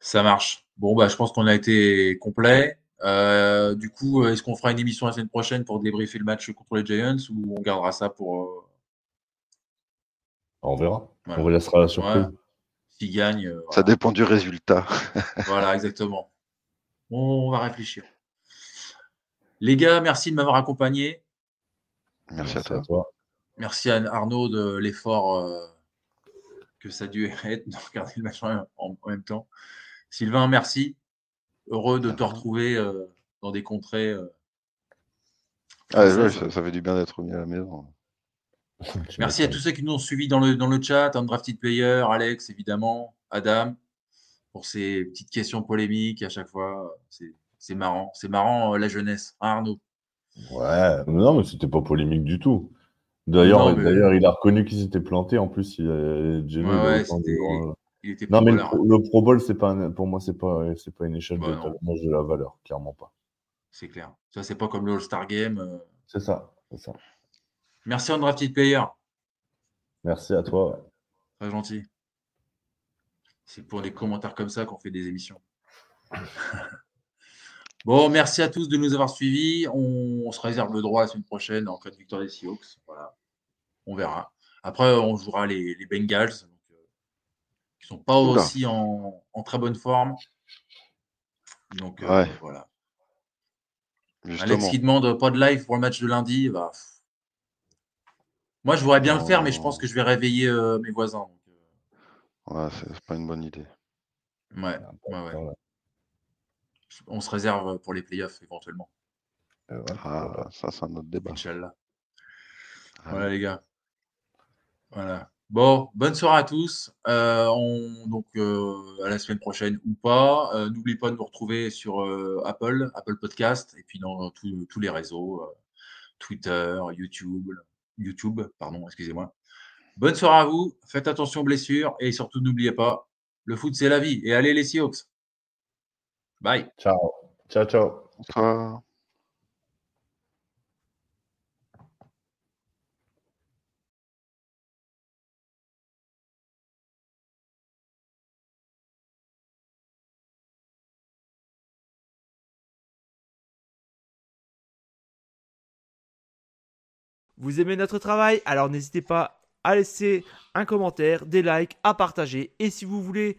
Speaker 1: Ça marche. Bon, bah, je pense qu'on a été complet. Euh, du coup, est-ce qu'on fera une émission la semaine prochaine pour débriefer le match contre les Giants ou on gardera ça pour. Euh,
Speaker 3: on verra. On laissera la surprise.
Speaker 1: S'il gagne.
Speaker 2: Euh, ça dépend du résultat.
Speaker 1: voilà, exactement. On va réfléchir. Les gars, merci de m'avoir accompagné.
Speaker 2: Merci, à, toi.
Speaker 1: Merci à Arnaud de l'effort que ça a dû être de regarder le match en même temps. Sylvain, merci. Heureux de te retrouver euh, dans des contrées. Euh,
Speaker 2: ah, ça, fait du bien d'être venu à la maison.
Speaker 1: merci à tous ceux qui nous ont suivis dans le, dans le chat, Undrafted Player, Alex, évidemment, Adam, pour ces petites questions polémiques à chaque fois. C'est marrant. C'est marrant, euh, la jeunesse. Hein, Arnaud?
Speaker 3: Ouais, non, mais c'était pas polémique du tout. D'ailleurs, d'ailleurs, il a reconnu qu'il s'était planté. En plus, il
Speaker 1: a, ouais,
Speaker 3: non, mais le, Pro Bowl, c'est pas pour moi, c'est pas, c'est pas une échelle bah de, de la valeur, clairement pas.
Speaker 1: C'est clair. Ça, c'est pas comme le All-Star Game. Euh.
Speaker 3: C'est ça, c'est ça.
Speaker 1: Merci Petit Player.
Speaker 3: Merci à toi.
Speaker 1: Très gentil. C'est pour les commentaires comme ça qu'on fait des émissions. bon, merci à tous de nous avoir suivis. On, se réserve le droit la semaine prochaine en cas de victoire des Seahawks. Voilà. On verra. Après, on jouera les, les Bengals qui sont pas aussi en, très bonne forme. Donc euh, voilà. Alex qui demande pas de live pour le match de lundi. Bah, moi, je voudrais bien le faire, mais je pense que je vais réveiller euh, mes voisins.
Speaker 2: Euh. Ouais, c'est pas une bonne idée.
Speaker 1: Ouais, On se réserve pour les playoffs éventuellement.
Speaker 2: Ah, ça, c'est un autre débat.
Speaker 1: Inch'Allah. Voilà, les gars. Voilà. Bon, bonne soirée à tous. Euh, on, donc, euh, à la semaine prochaine ou pas. Euh, n'oubliez pas de nous retrouver sur Apple, Apple Podcast, et puis dans tous les réseaux, Twitter, YouTube, YouTube, pardon, excusez-moi. Bonne soirée à vous. Faites attention aux blessures et surtout n'oubliez pas, le foot c'est la vie. Et allez les Seahawks. Bye.
Speaker 3: Ciao. Ciao, ciao.
Speaker 4: Vous aimez notre travail? Alors n'hésitez pas à laisser un commentaire, des likes, à partager. Et si vous voulez